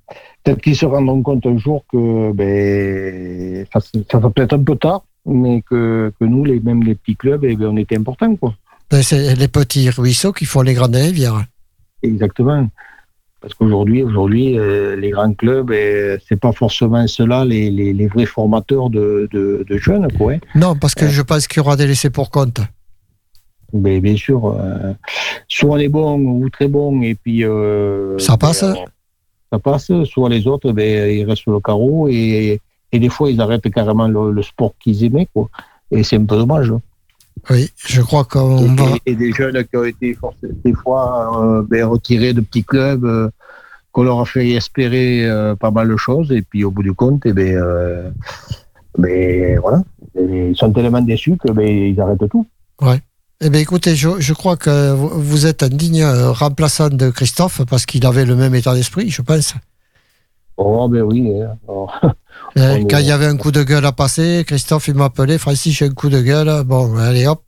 peut-être qu'ils se rendront compte un jour que ben, ça, ça va peut-être un peu tard, mais que, que nous, les, même les petits clubs, eh ben, on était importants, quoi. Ben, C'est les petits ruisseaux qui font les grandes rivières. Exactement. Parce qu'aujourd'hui, aujourd'hui, euh, les grands clubs, euh, c'est pas forcément ceux-là les, les, les vrais formateurs de, de, de jeunes, quoi. hein. Non, parce que je pense qu'il y aura des laissés pour compte. Mais bien sûr, euh, soit on est bon ou très bon, et puis euh, Ça passe ben, ça passe. Soit les autres, ben, ils restent sur le carreau et, et des fois ils arrêtent carrément le, le sport qu'ils aimaient, quoi. Et c'est un peu dommage. hein. Oui, je crois qu'on va. Et, des jeunes qui ont été forcés- des fois euh, ben, retirés de petits clubs, qu'on leur a fait espérer euh, pas mal de choses, et puis au bout du compte, eh ben, euh, ben, voilà, ils sont tellement déçus que ben, ils arrêtent tout. Eh bien, écoutez, je, je crois que vous- êtes un digne euh, remplaçant de Christophe parce qu'il avait le même état d'esprit, je pense. Oh ben oui. hein. Alors, Euh, Oh, Quand il y avait un coup de gueule à passer, Christophe, il m'appelait, Francis, j'ai un coup de gueule. Bon, allez hop.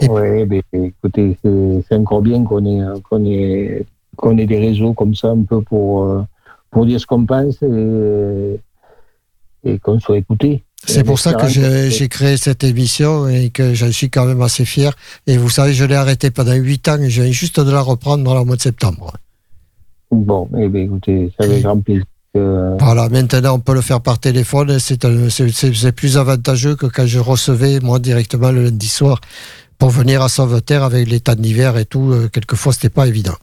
Et- ouais, ben, écoutez, c'est encore bien qu'on ait, qu'on ait, ait des réseaux comme ça un peu pour, euh, pour dire ce qu'on pense et, et qu'on soit écouté. C'est pour ça que j'ai créé cette émission et que j'en suis quand même assez fier. Et vous savez, je l'ai arrêté pendant huit ans et je viens juste de la reprendre dans le mois de septembre. Bon, eh bien, écoutez, c'est avec grand plaisir. que- Voilà, maintenant on peut le faire par téléphone. C'est plus avantageux que quand je recevais moi directement le lundi soir pour venir à Sauveterre avec les temps d'hiver et tout. euh, Quelquefois, c'était pas évident.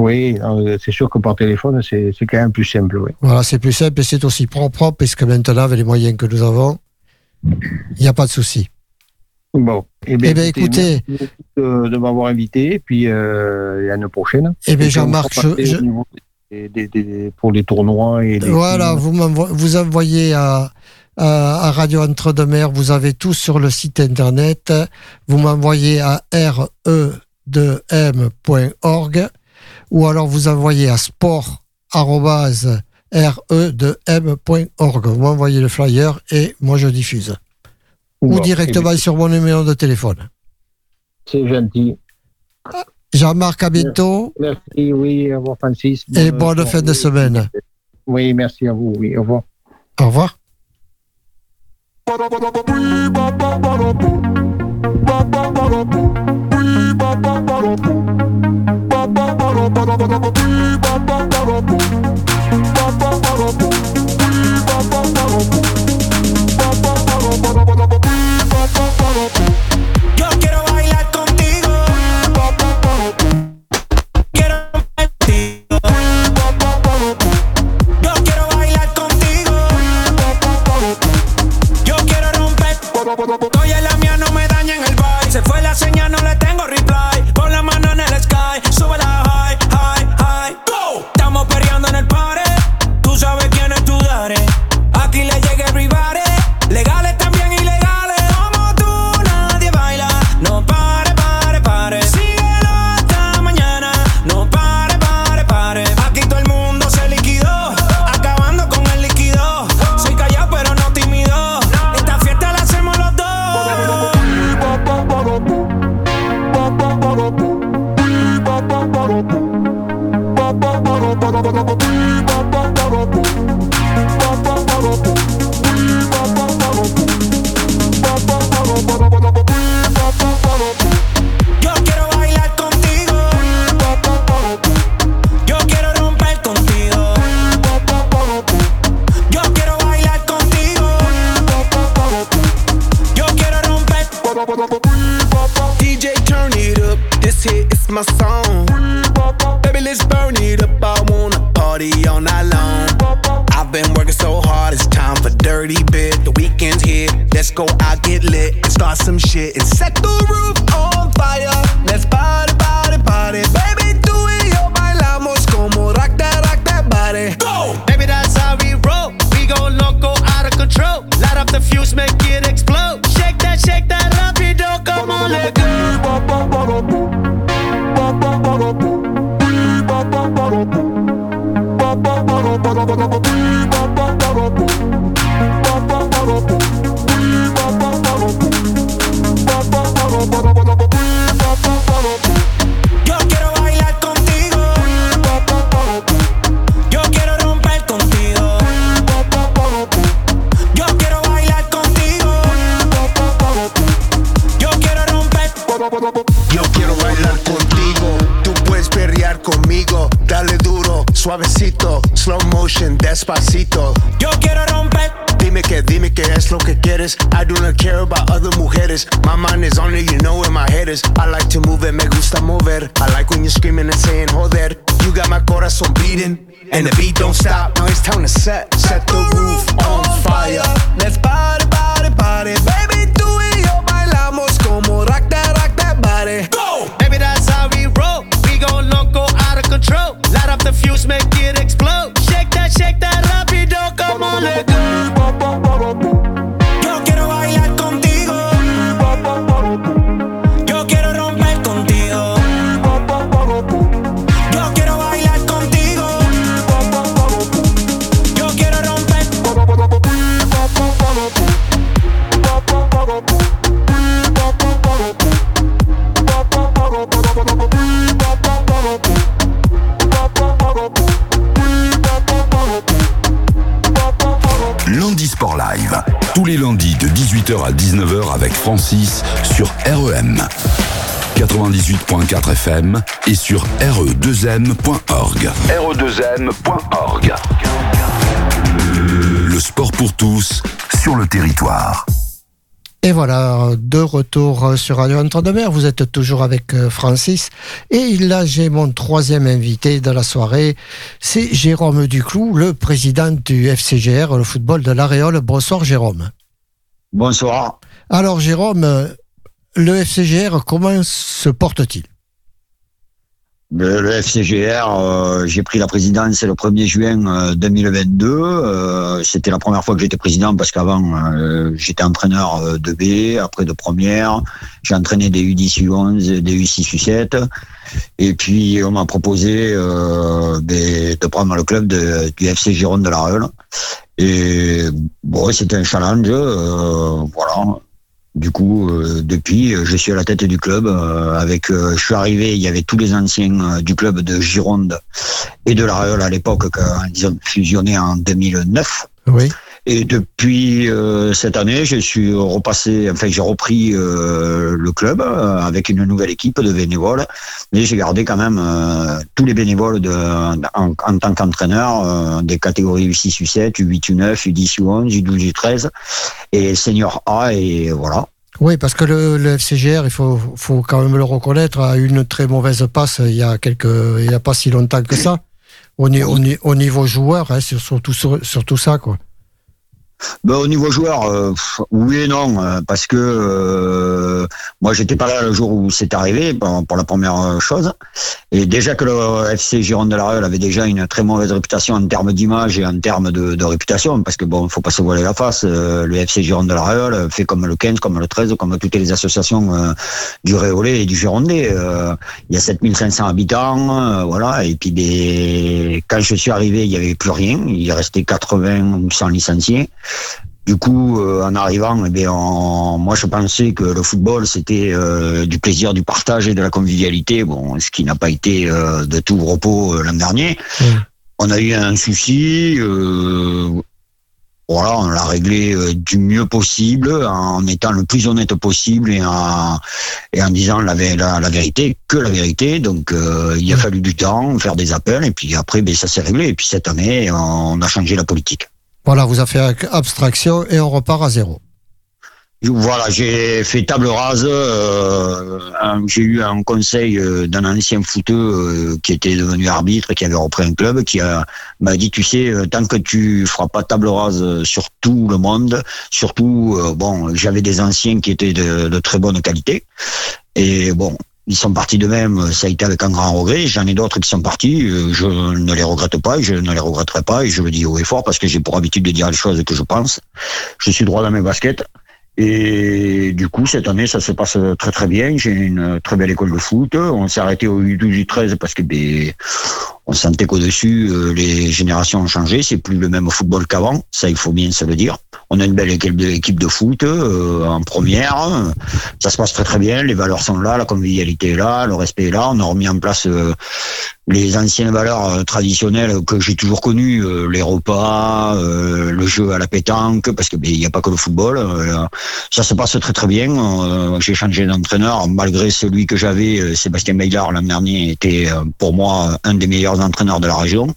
Oui, euh, c'est sûr que par téléphone, c'est quand même plus simple. Oui. Voilà, c'est plus simple et c'est aussi propre puisque maintenant, avec les moyens que nous avons, il n'y a pas de souci. Bon, eh Eh bien, écoutez, merci de, de m'avoir invité, et puis euh, à l'année prochaine. Eh bien, Jean-Marc, je- passer je- au niveau des- des- des- pour les tournois et les Voilà, vous, vous envoyez à, à, à Radio Entre-deux-Mers, vous avez tout sur le site internet. Vous m'envoyez à re2m.org ou alors vous envoyez à sport.re2m.org. Vous m'envoyez le flyer et moi je diffuse. Ou directement sur mon numéro de téléphone. C'est gentil. Jean-Marc, à bientôt Merci, oui, au revoir Francis. et bonne fin de semaine. Oui, merci à vous, oui, au revoir. Au revoir. Oye, la mía no me daña en el vibe. Se fue la señal, joder. You got my corazón beating, and the beat don't stop. Now it's time to set, set the roof on fire. Let's party, party, party, baby. Tú y yo bailamos como rock that, rock that body. Go, baby, that's how we roll. We go loco, out of control. Light up the fuse, make it explode. Shake that, shake that. Tous les lundis de 18h à 19h avec Francis sur REM. 98.4 FM et sur E re2m.org. re2m.org. Le sport pour tous sur le territoire. Et voilà, de retour sur Radio Entre-deux-Mers. Vous êtes toujours avec euh, Francis. Et là, j'ai mon troisième invité de la soirée. C'est Jérôme Duclou, le président du FCGR, le football de l'Aréole. Bonsoir, Jérôme. Bonsoir. Alors, Jérôme, euh, le FCGR, comment se porte-t-il? Le, le FCGR, euh, j'ai pris la présidence le 1er juin euh, 2022. Euh, C'était la première fois que j'étais président parce qu'avant, euh, j'étais entraîneur euh, de B, après de première. J'ai entraîné des U10, U11, des U6, U7. Et puis, on m'a proposé euh, ben, de prendre le club de, du FC Gironde de la Reule. Et bon, c'était un challenge. euh, voilà. Du coup, euh, depuis, euh, je suis à la tête du club. euh, avec, euh, je suis arrivé, il y avait tous les anciens euh, du club de Gironde et de la Reole à l'époque, quand ils ont fusionné en 2009. Oui. Et depuis euh, cette année, je suis repassé, enfin j'ai repris euh, le club euh, avec une nouvelle équipe de bénévoles, mais j'ai gardé quand même tous les bénévoles en, tant qu'entraîneur des catégories U6, U7, U8, U9, U10, U11, U12, U13 et senior A et voilà. Oui, parce que le, FCGR, il faut, faut quand même le reconnaître, a eu une très mauvaise passe il y a quelques, il y a pas si longtemps que ça. Au, ni- au ni- au niveau joueur, hein, sur, surtout sur, ça, quoi. Ben, au niveau joueur, euh, oui et non, euh, parce que euh, moi j'étais pas là le jour où c'est arrivé pour, la première euh, chose. Et déjà que le FC Gironde de la Reule avait déjà une très mauvaise réputation en termes d'image et en termes de, réputation, parce que bon, faut pas se voiler la face. le FC Gironde de la Reule fait comme le 15, comme le 13, comme toutes les associations du Réolais et du Girondais. Il y a 7500 habitants, voilà. Et puis ben, quand je suis arrivé, il y avait plus rien. Il restait 80 ou 100 licenciés. Du coup, euh, en arrivant, eh bien, on- moi je pensais que le football c'était euh, du plaisir, du partage et de la convivialité. Bon, ce qui n'a pas été euh, de tout repos euh, l'an dernier. On a eu un souci. euh, voilà, on l'a réglé euh, du mieux possible, en étant le plus honnête possible et en, et en disant la, la, la vérité, que la vérité. Donc, euh, il a fallu du temps, faire des appels, et puis après, ben, ça s'est réglé. Et puis cette année, on a changé la politique. Voilà, vous avez fait abstraction et on repart à zéro. Voilà, j'ai fait table rase. euh, j'ai eu un conseil euh, d'un ancien footeux euh, qui était devenu arbitre qui avait repris un club, qui m'a dit, tu sais, euh, tant que tu feras pas table rase sur tout le monde, surtout, bon, j'avais des anciens qui étaient de, de très bonne qualité, et bon. Ils sont partis de même, ça a été avec un grand regret. J'en ai d'autres qui sont partis, euh, je ne les regrette pas je ne les regretterai pas et je le dis haut et fort parce que j'ai pour habitude de dire les choses que je pense. Je suis droit dans mes baskets. Et du coup, cette année, ça se passe très très bien. J'ai une très belle école de foot. On s'est arrêté au U12, U13 parce que ben, on sentait qu'au-dessus, euh, les générations ont changé. C'est plus le même football qu'avant. Ça, il faut bien se le dire. On a une belle équipe de foot euh, en première. Ça se passe très très bien. Les valeurs sont là, la convivialité est là, le respect est là. On a remis en place euh, les anciennes valeurs euh, traditionnelles que j'ai toujours connues, euh, les repas, euh, le jeu à la pétanque, parce que ben, n'y a pas que le football. ça se passe très très bien. J'ai changé d'entraîneur, malgré celui que j'avais, Sébastien Maillard l'an dernier était pour moi un des meilleurs entraîneurs de la région.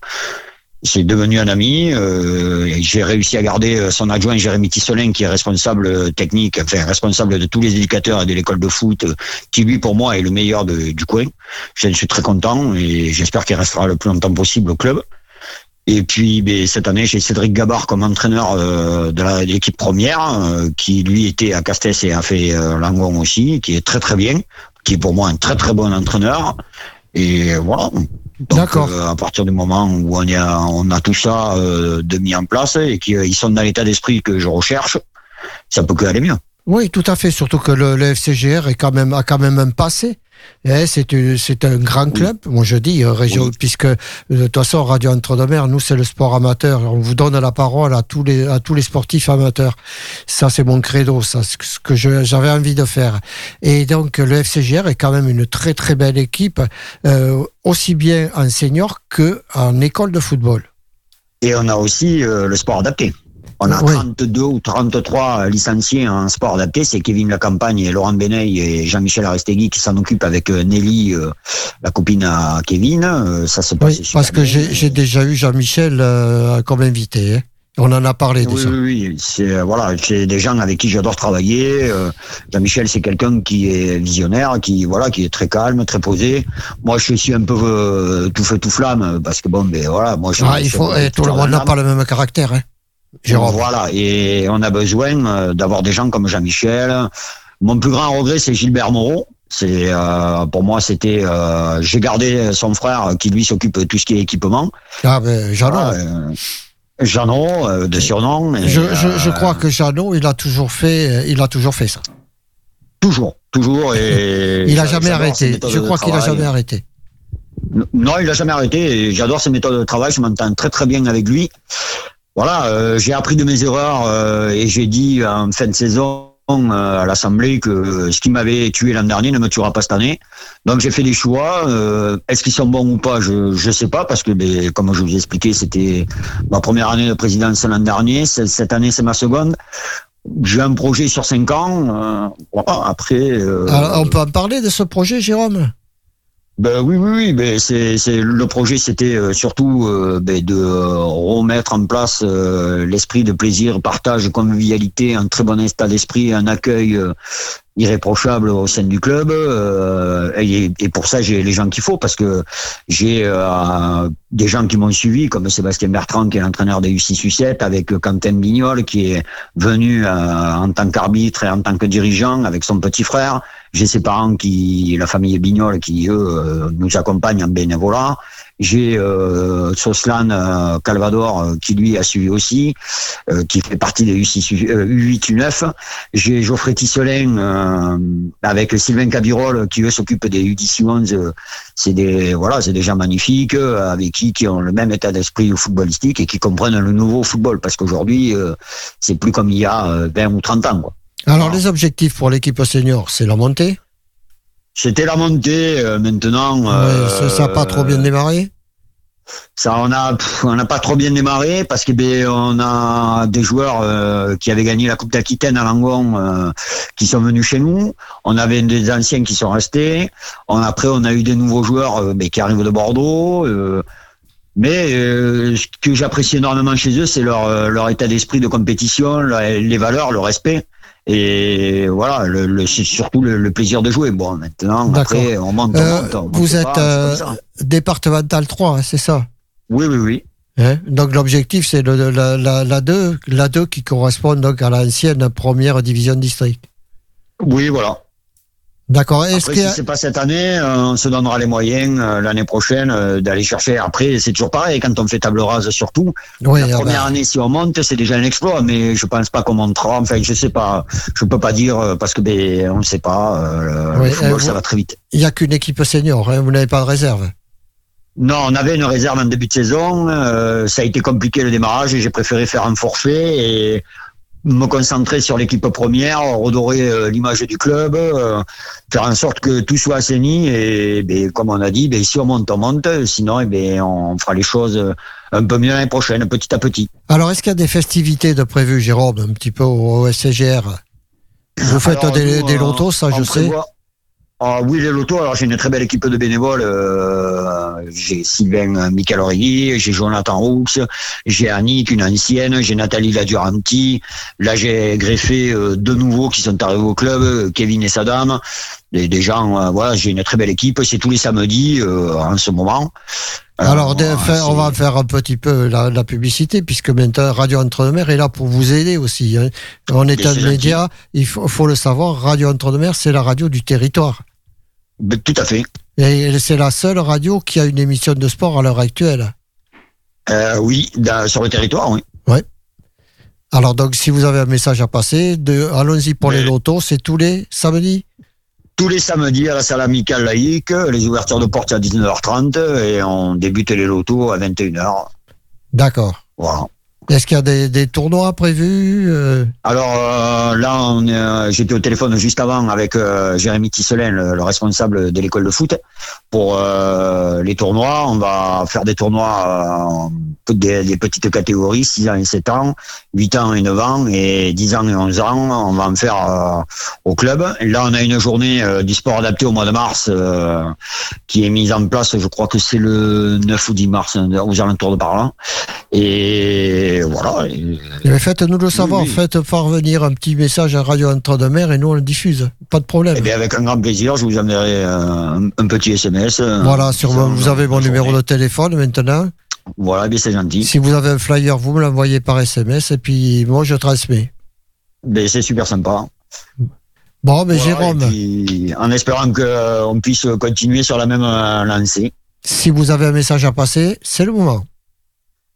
C'est devenu un ami. euh, j'ai réussi à garder euh, son adjoint Jérémy Tisselin, qui est responsable euh, technique, enfin responsable de tous les éducateurs et de l'école de foot, qui lui pour moi est le meilleur du coin. Je suis très content et j'espère qu'il restera le plus longtemps possible au club. Et puis ben, cette année, j'ai Cédric Gabard comme entraîneur de l'équipe première, qui lui était à Castès et a fait euh, Langon aussi, qui est très très bien, qui est pour moi un très très bon entraîneur. Et voilà, D'accord. euh, à partir du moment où on, y a, on a tout ça euh, de mis en place et qu'ils sont dans l'état d'esprit que je recherche, ça peut que aller mieux. Oui, tout à fait. Surtout que le, le FCGR est quand même, a quand même un passé. Eh, c'est une- c'est un grand club, moi je dis, euh, région, Oui. puisque euh, de toute façon, Radio Entre-deux-Mers, nous c'est le sport amateur. On vous donne la parole à tous les, à tous les sportifs amateurs. Ça, c'est mon credo, ça, c'est ce que j'avais envie de faire. Et donc, le FCGR est quand même une très très belle équipe, euh, aussi bien en senior que en école de football. Et on a aussi euh, le sport adapté. On a Oui. 32 ou 33 licenciés en sport adapté. C'est Kevin Lacampagne et Laurent Beneil et Jean-Michel Arestegui qui s'en occupent avec euh, Nelly, euh, la copine à Kevin. Euh, ça se passe Oui, parce que j'ai déjà eu Jean-Michel euh, comme invité. hein. On en a parlé Oui, déjà. oui, oui. C'est voilà, c'est des gens avec qui j'adore travailler. Euh, Jean-Michel, c'est quelqu'un qui est visionnaire, qui voilà, qui est très calme, très posé. Moi, je suis un peu euh, tout feu tout flamme parce que bon, ben voilà, moi, je Ah, il faut, eh, tout le monde n'a pas le même caractère. Hein. Jérôme. Voilà, et on a besoin euh, d'avoir des gens comme Jean-Michel. Mon plus grand regret, c'est Gilbert Moreau. C'est euh, pour moi, c'était euh, j'ai gardé son frère qui lui s'occupe de tout ce qui est équipement. Ah ben, Jeannot. Euh, euh, de surnom. et, je, je, je crois que Jeannot, il a toujours fait, il a toujours fait ça. Toujours, toujours. Et Il a j'a- jamais arrêté. Je crois qu'il a jamais arrêté. Non, il a jamais arrêté. J'adore ses méthodes de travail. Je m'entends très très bien avec lui. Voilà, euh, j'ai appris de mes erreurs euh, et j'ai dit en fin de saison euh, à l'Assemblée que ce qui m'avait tué l'an dernier ne me tuera pas cette année. Donc j'ai fait des choix. Est-ce qu'ils sont bons ou pas Je je sais pas parce que ben, comme je vous ai expliqué, c'était ma première année de présidence l'an dernier. Cette année, c'est ma seconde. J'ai un projet sur cinq ans. après. Alors, on peut en parler de ce projet, Jérôme? Ben oui, oui, oui. Ben c'est, c'est le projet, c'était euh, surtout euh, ben, de euh, remettre en place euh, l'esprit de plaisir, partage, convivialité, un très bon état d'esprit, un accueil euh, irréprochable au sein du club. et, et pour ça, j'ai les gens qu'il faut parce que j'ai des gens qui m'ont suivi, comme Sébastien Bertrand, qui est l'entraîneur des U6 U7, avec Quentin Bignol, qui est venu en tant qu'arbitre et en tant que dirigeant avec son petit frère. J'ai ses parents qui, la famille Bignol, qui eux euh, nous accompagnent en bénévolat. J'ai euh, Soslan euh, Calvador euh, qui lui a suivi aussi, euh, qui fait partie des U6, euh, U8, U9. J'ai Geoffrey Tisselin euh, avec Sylvain Cabirol qui eux s'occupe des U10, U11. euh, c'est des voilà, c'est des gens magnifiques avec qui qui ont le même état d'esprit footballistique et qui comprennent le nouveau football parce qu'aujourd'hui c'est plus comme il y a euh, 20 ou 30 ans. Quoi. Alors, les objectifs pour l'équipe senior, c'est la montée. C'était la montée euh, maintenant. Ouais, euh, ça- n'a pas trop bien démarré. Ça, on a, pff, on n'a pas trop bien démarré parce que ben, on a des joueurs euh, qui avaient gagné la Coupe d'Aquitaine à Langon euh, qui sont venus chez nous. On avait des anciens qui sont restés. On, après, on a eu des nouveaux joueurs euh, ben, qui arrivent de Bordeaux. euh, mais euh, ce que j'apprécie énormément chez eux, c'est leur, euh, leur état d'esprit de compétition, les valeurs, le respect. Et voilà, le, le- c'est surtout le, le plaisir de jouer. Bon, maintenant, après, on monte, on Euh, monte. on vous êtes pas, euh, départemental 3, hein, c'est ça? Oui, oui, oui. Hein? Donc l'objectif c'est la, la, la 2, la 2 qui correspond donc à l'ancienne première division district. Oui, voilà. D'accord. Est-ce Après, y si c'est pas cette année, on se donnera les moyens euh, l'année prochaine euh, d'aller chercher. Après, c'est toujours pareil quand on fait table rase, surtout. Oui, la première année, si on monte, c'est déjà un exploit, mais je pense pas qu'on montera. Enfin, je sais pas. Je peux pas dire euh, parce que ben on ne sait pas. euh, Oui, le football, ça va très vite. il n'y a qu'une équipe senior, hein, vous n'avez pas de réserve. Non, on avait une réserve en début de saison. euh, ça a été compliqué le démarrage et j'ai préféré faire un forfait et me concentrer sur l'équipe première, redorer euh, l'image du club, euh, faire en sorte que tout soit assaini et ben, comme on a dit, ben, si on monte, on monte, sinon eh ben, on fera les choses euh, un peu mieux l'année prochaine, petit à petit. Alors est-ce qu'il y a des festivités de prévues, Jérôme, un petit peu au, SCGR Vous faites Alors, des, nous, des lotos, ça je sais. Ah oui, les lotos, alors j'ai une très belle équipe de bénévoles. euh, j'ai Sylvain Michael Aurélie, j'ai Jonathan Roux, j'ai Annick, une ancienne, j'ai Nathalie Laduranti. Là, j'ai greffé euh, deux nouveaux qui sont arrivés au club, euh, Kevin et Sadam. Des, des gens, euh, voilà, j'ai une très belle équipe. C'est tous les samedis en ce moment. Alors, Euh, faire- on va faire un petit peu la, la publicité, puisque maintenant Radio Entre-deux-Mers est là pour vous aider aussi. hein. On est un média, il faut, faut le savoir, Radio Entre-deux-Mers, c'est la radio du territoire. Ben, Tout à fait. Et c'est la seule radio qui a une émission de sport à l'heure actuelle. Euh, oui, dans- sur le territoire, oui. Alors donc, si vous avez un message à passer, allons-y pour les Mais- lotos, c'est tous les samedis? Tous les samedis à la salle amicale laïque, les ouvertures de porte à 19h30 et on débute les lotos à 21h. D'accord. Voilà. Est-ce qu'il y a des, tournois prévus euh, Alors euh, là, euh, j'étais au téléphone juste avant avec Jérémy Tisselin, le, le responsable de l'école de foot, pour les tournois. On va faire des tournois des, petites catégories, 6 ans et 7 ans, 8 ans et 9 ans, et 10 ans et 11 ans. On va en faire au club. Et là, on a une journée du sport adapté au mois de mars qui est mise en place, je crois que c'est le 9 ou 10 mars, hein, aux alentours de par. Et voilà. Et- eh Faites-nous le savoir, oui. faites parvenir un petit message à Radio Entre-deux-Mers et nous on le diffuse. Pas de problème. Eh bien, avec un grand plaisir, je vous enverrai euh, un, un petit SMS. euh, voilà, sur, vous avez mon numéro journée. de téléphone maintenant. Voilà, bien c'est gentil. Si vous avez un flyer, vous me l'envoyez par SMS et puis moi je transmets. Ben, c'est super sympa. Bon, mais Voilà, Jérôme, et puis, en espérant qu'on puisse continuer sur la même euh, lancée. si vous avez un message à passer, c'est le moment.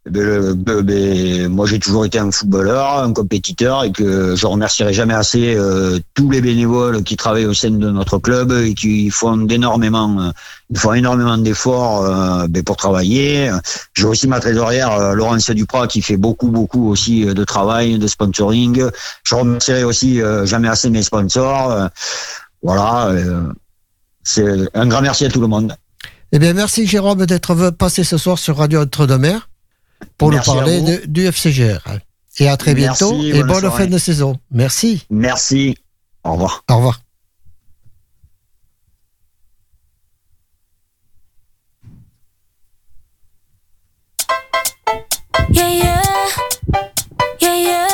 Moi, j'ai toujours été un footballeur, un compétiteur, et que je remercierai jamais assez euh, tous les bénévoles qui travaillent au sein de notre club et qui font d'énormément, euh, font énormément d'efforts euh, ben, pour travailler. J'ai aussi ma trésorière Laurence Duprat qui fait beaucoup, beaucoup aussi de travail, de sponsoring. Je remercierai aussi jamais assez mes sponsors. voilà. c'est un grand merci à tout le monde. Eh bien, merci Jérôme d'être passé ce soir sur Radio Entre-deux-Mers pour Merci nous parler de- du FCGR. Et à très Merci, bientôt et bonne bonne soirée. fin de saison. Merci. Merci. Au revoir. Au revoir. Yeah, yeah. Yeah, yeah.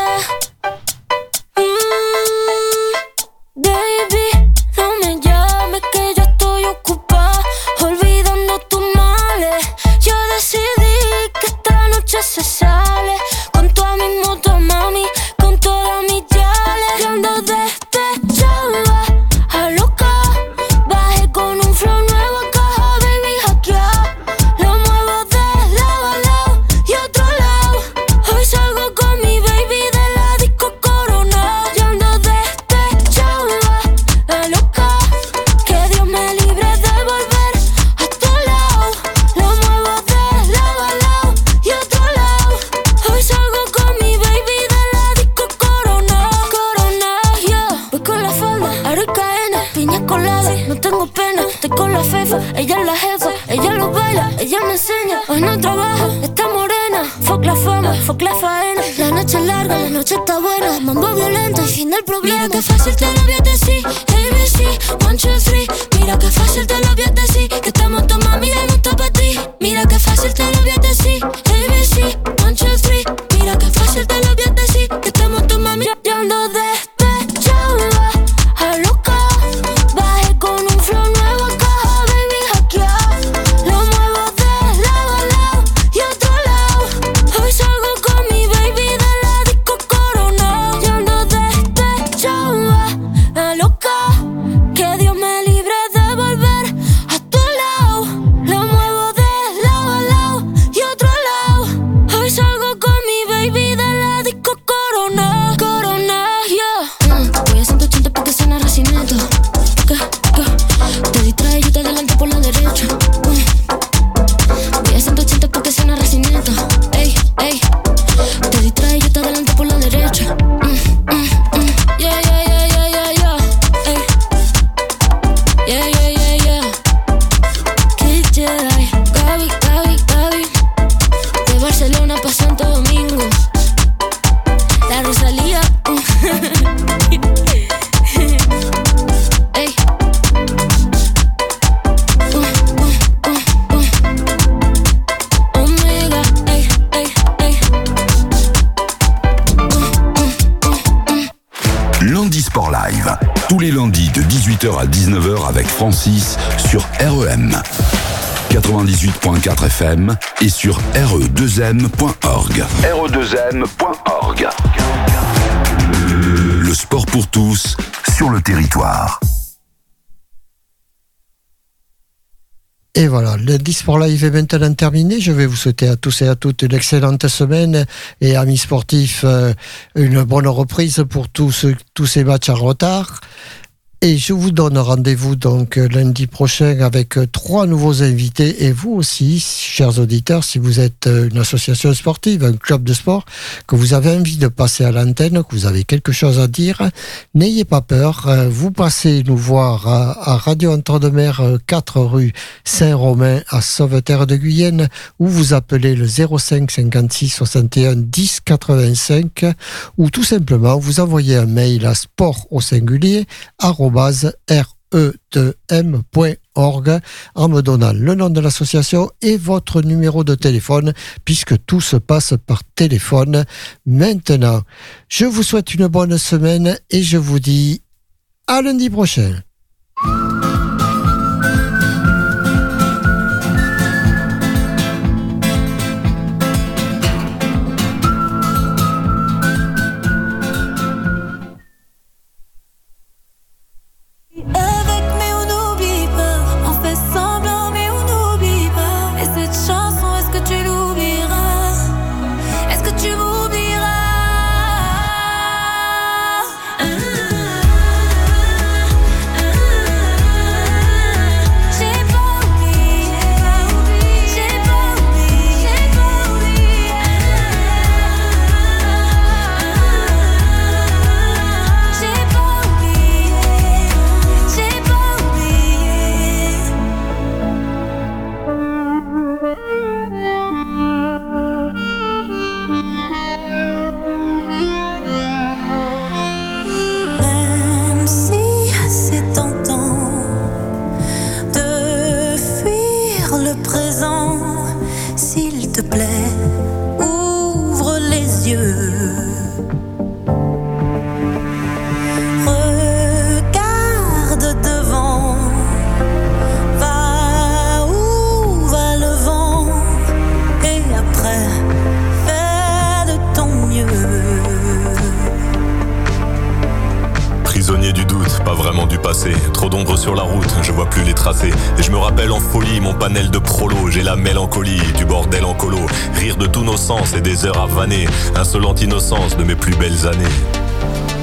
Ella me enseña. Hoy no trabaja, está morena. Fuck la fama, fuck la faena. La noche es larga, la noche está buena. Mambo violento y fin del problema. Mira que fácil te lo voy a decir. ABC, one, two, three. Mira que fácil te lo à 19h avec Francis sur REM. 98.4 FM et sur E re2m.org. re2m.org. Le sport pour tous sur le territoire. Et voilà, lundi Sport Live est maintenant terminé. Je vais vous souhaiter à tous et à toutes une excellente semaine et amis sportifs euh, une bonne reprise pour tous, tous ces matchs en retard. Et je vous donne rendez-vous donc euh, lundi prochain avec euh, trois nouveaux invités et vous aussi, chers auditeurs, si vous êtes euh, une association sportive, un club de sport, que vous avez envie de passer à l'antenne, que vous avez quelque chose à dire, n'ayez pas peur. Vous passez nous voir à, Radio Entre-de-Mer, 4 rue Saint-Romain à Sauveterre de Guyenne, ou vous appelez le 05 56 61 10 85, ou tout simplement vous envoyez un mail à sport au singulier re2m.org en me donnant le nom de l'association et votre numéro de téléphone puisque tout se passe par téléphone maintenant. Je vous souhaite une bonne semaine et je vous dis à lundi prochain. Et des heures à vanner, insolente innocence de mes plus belles années.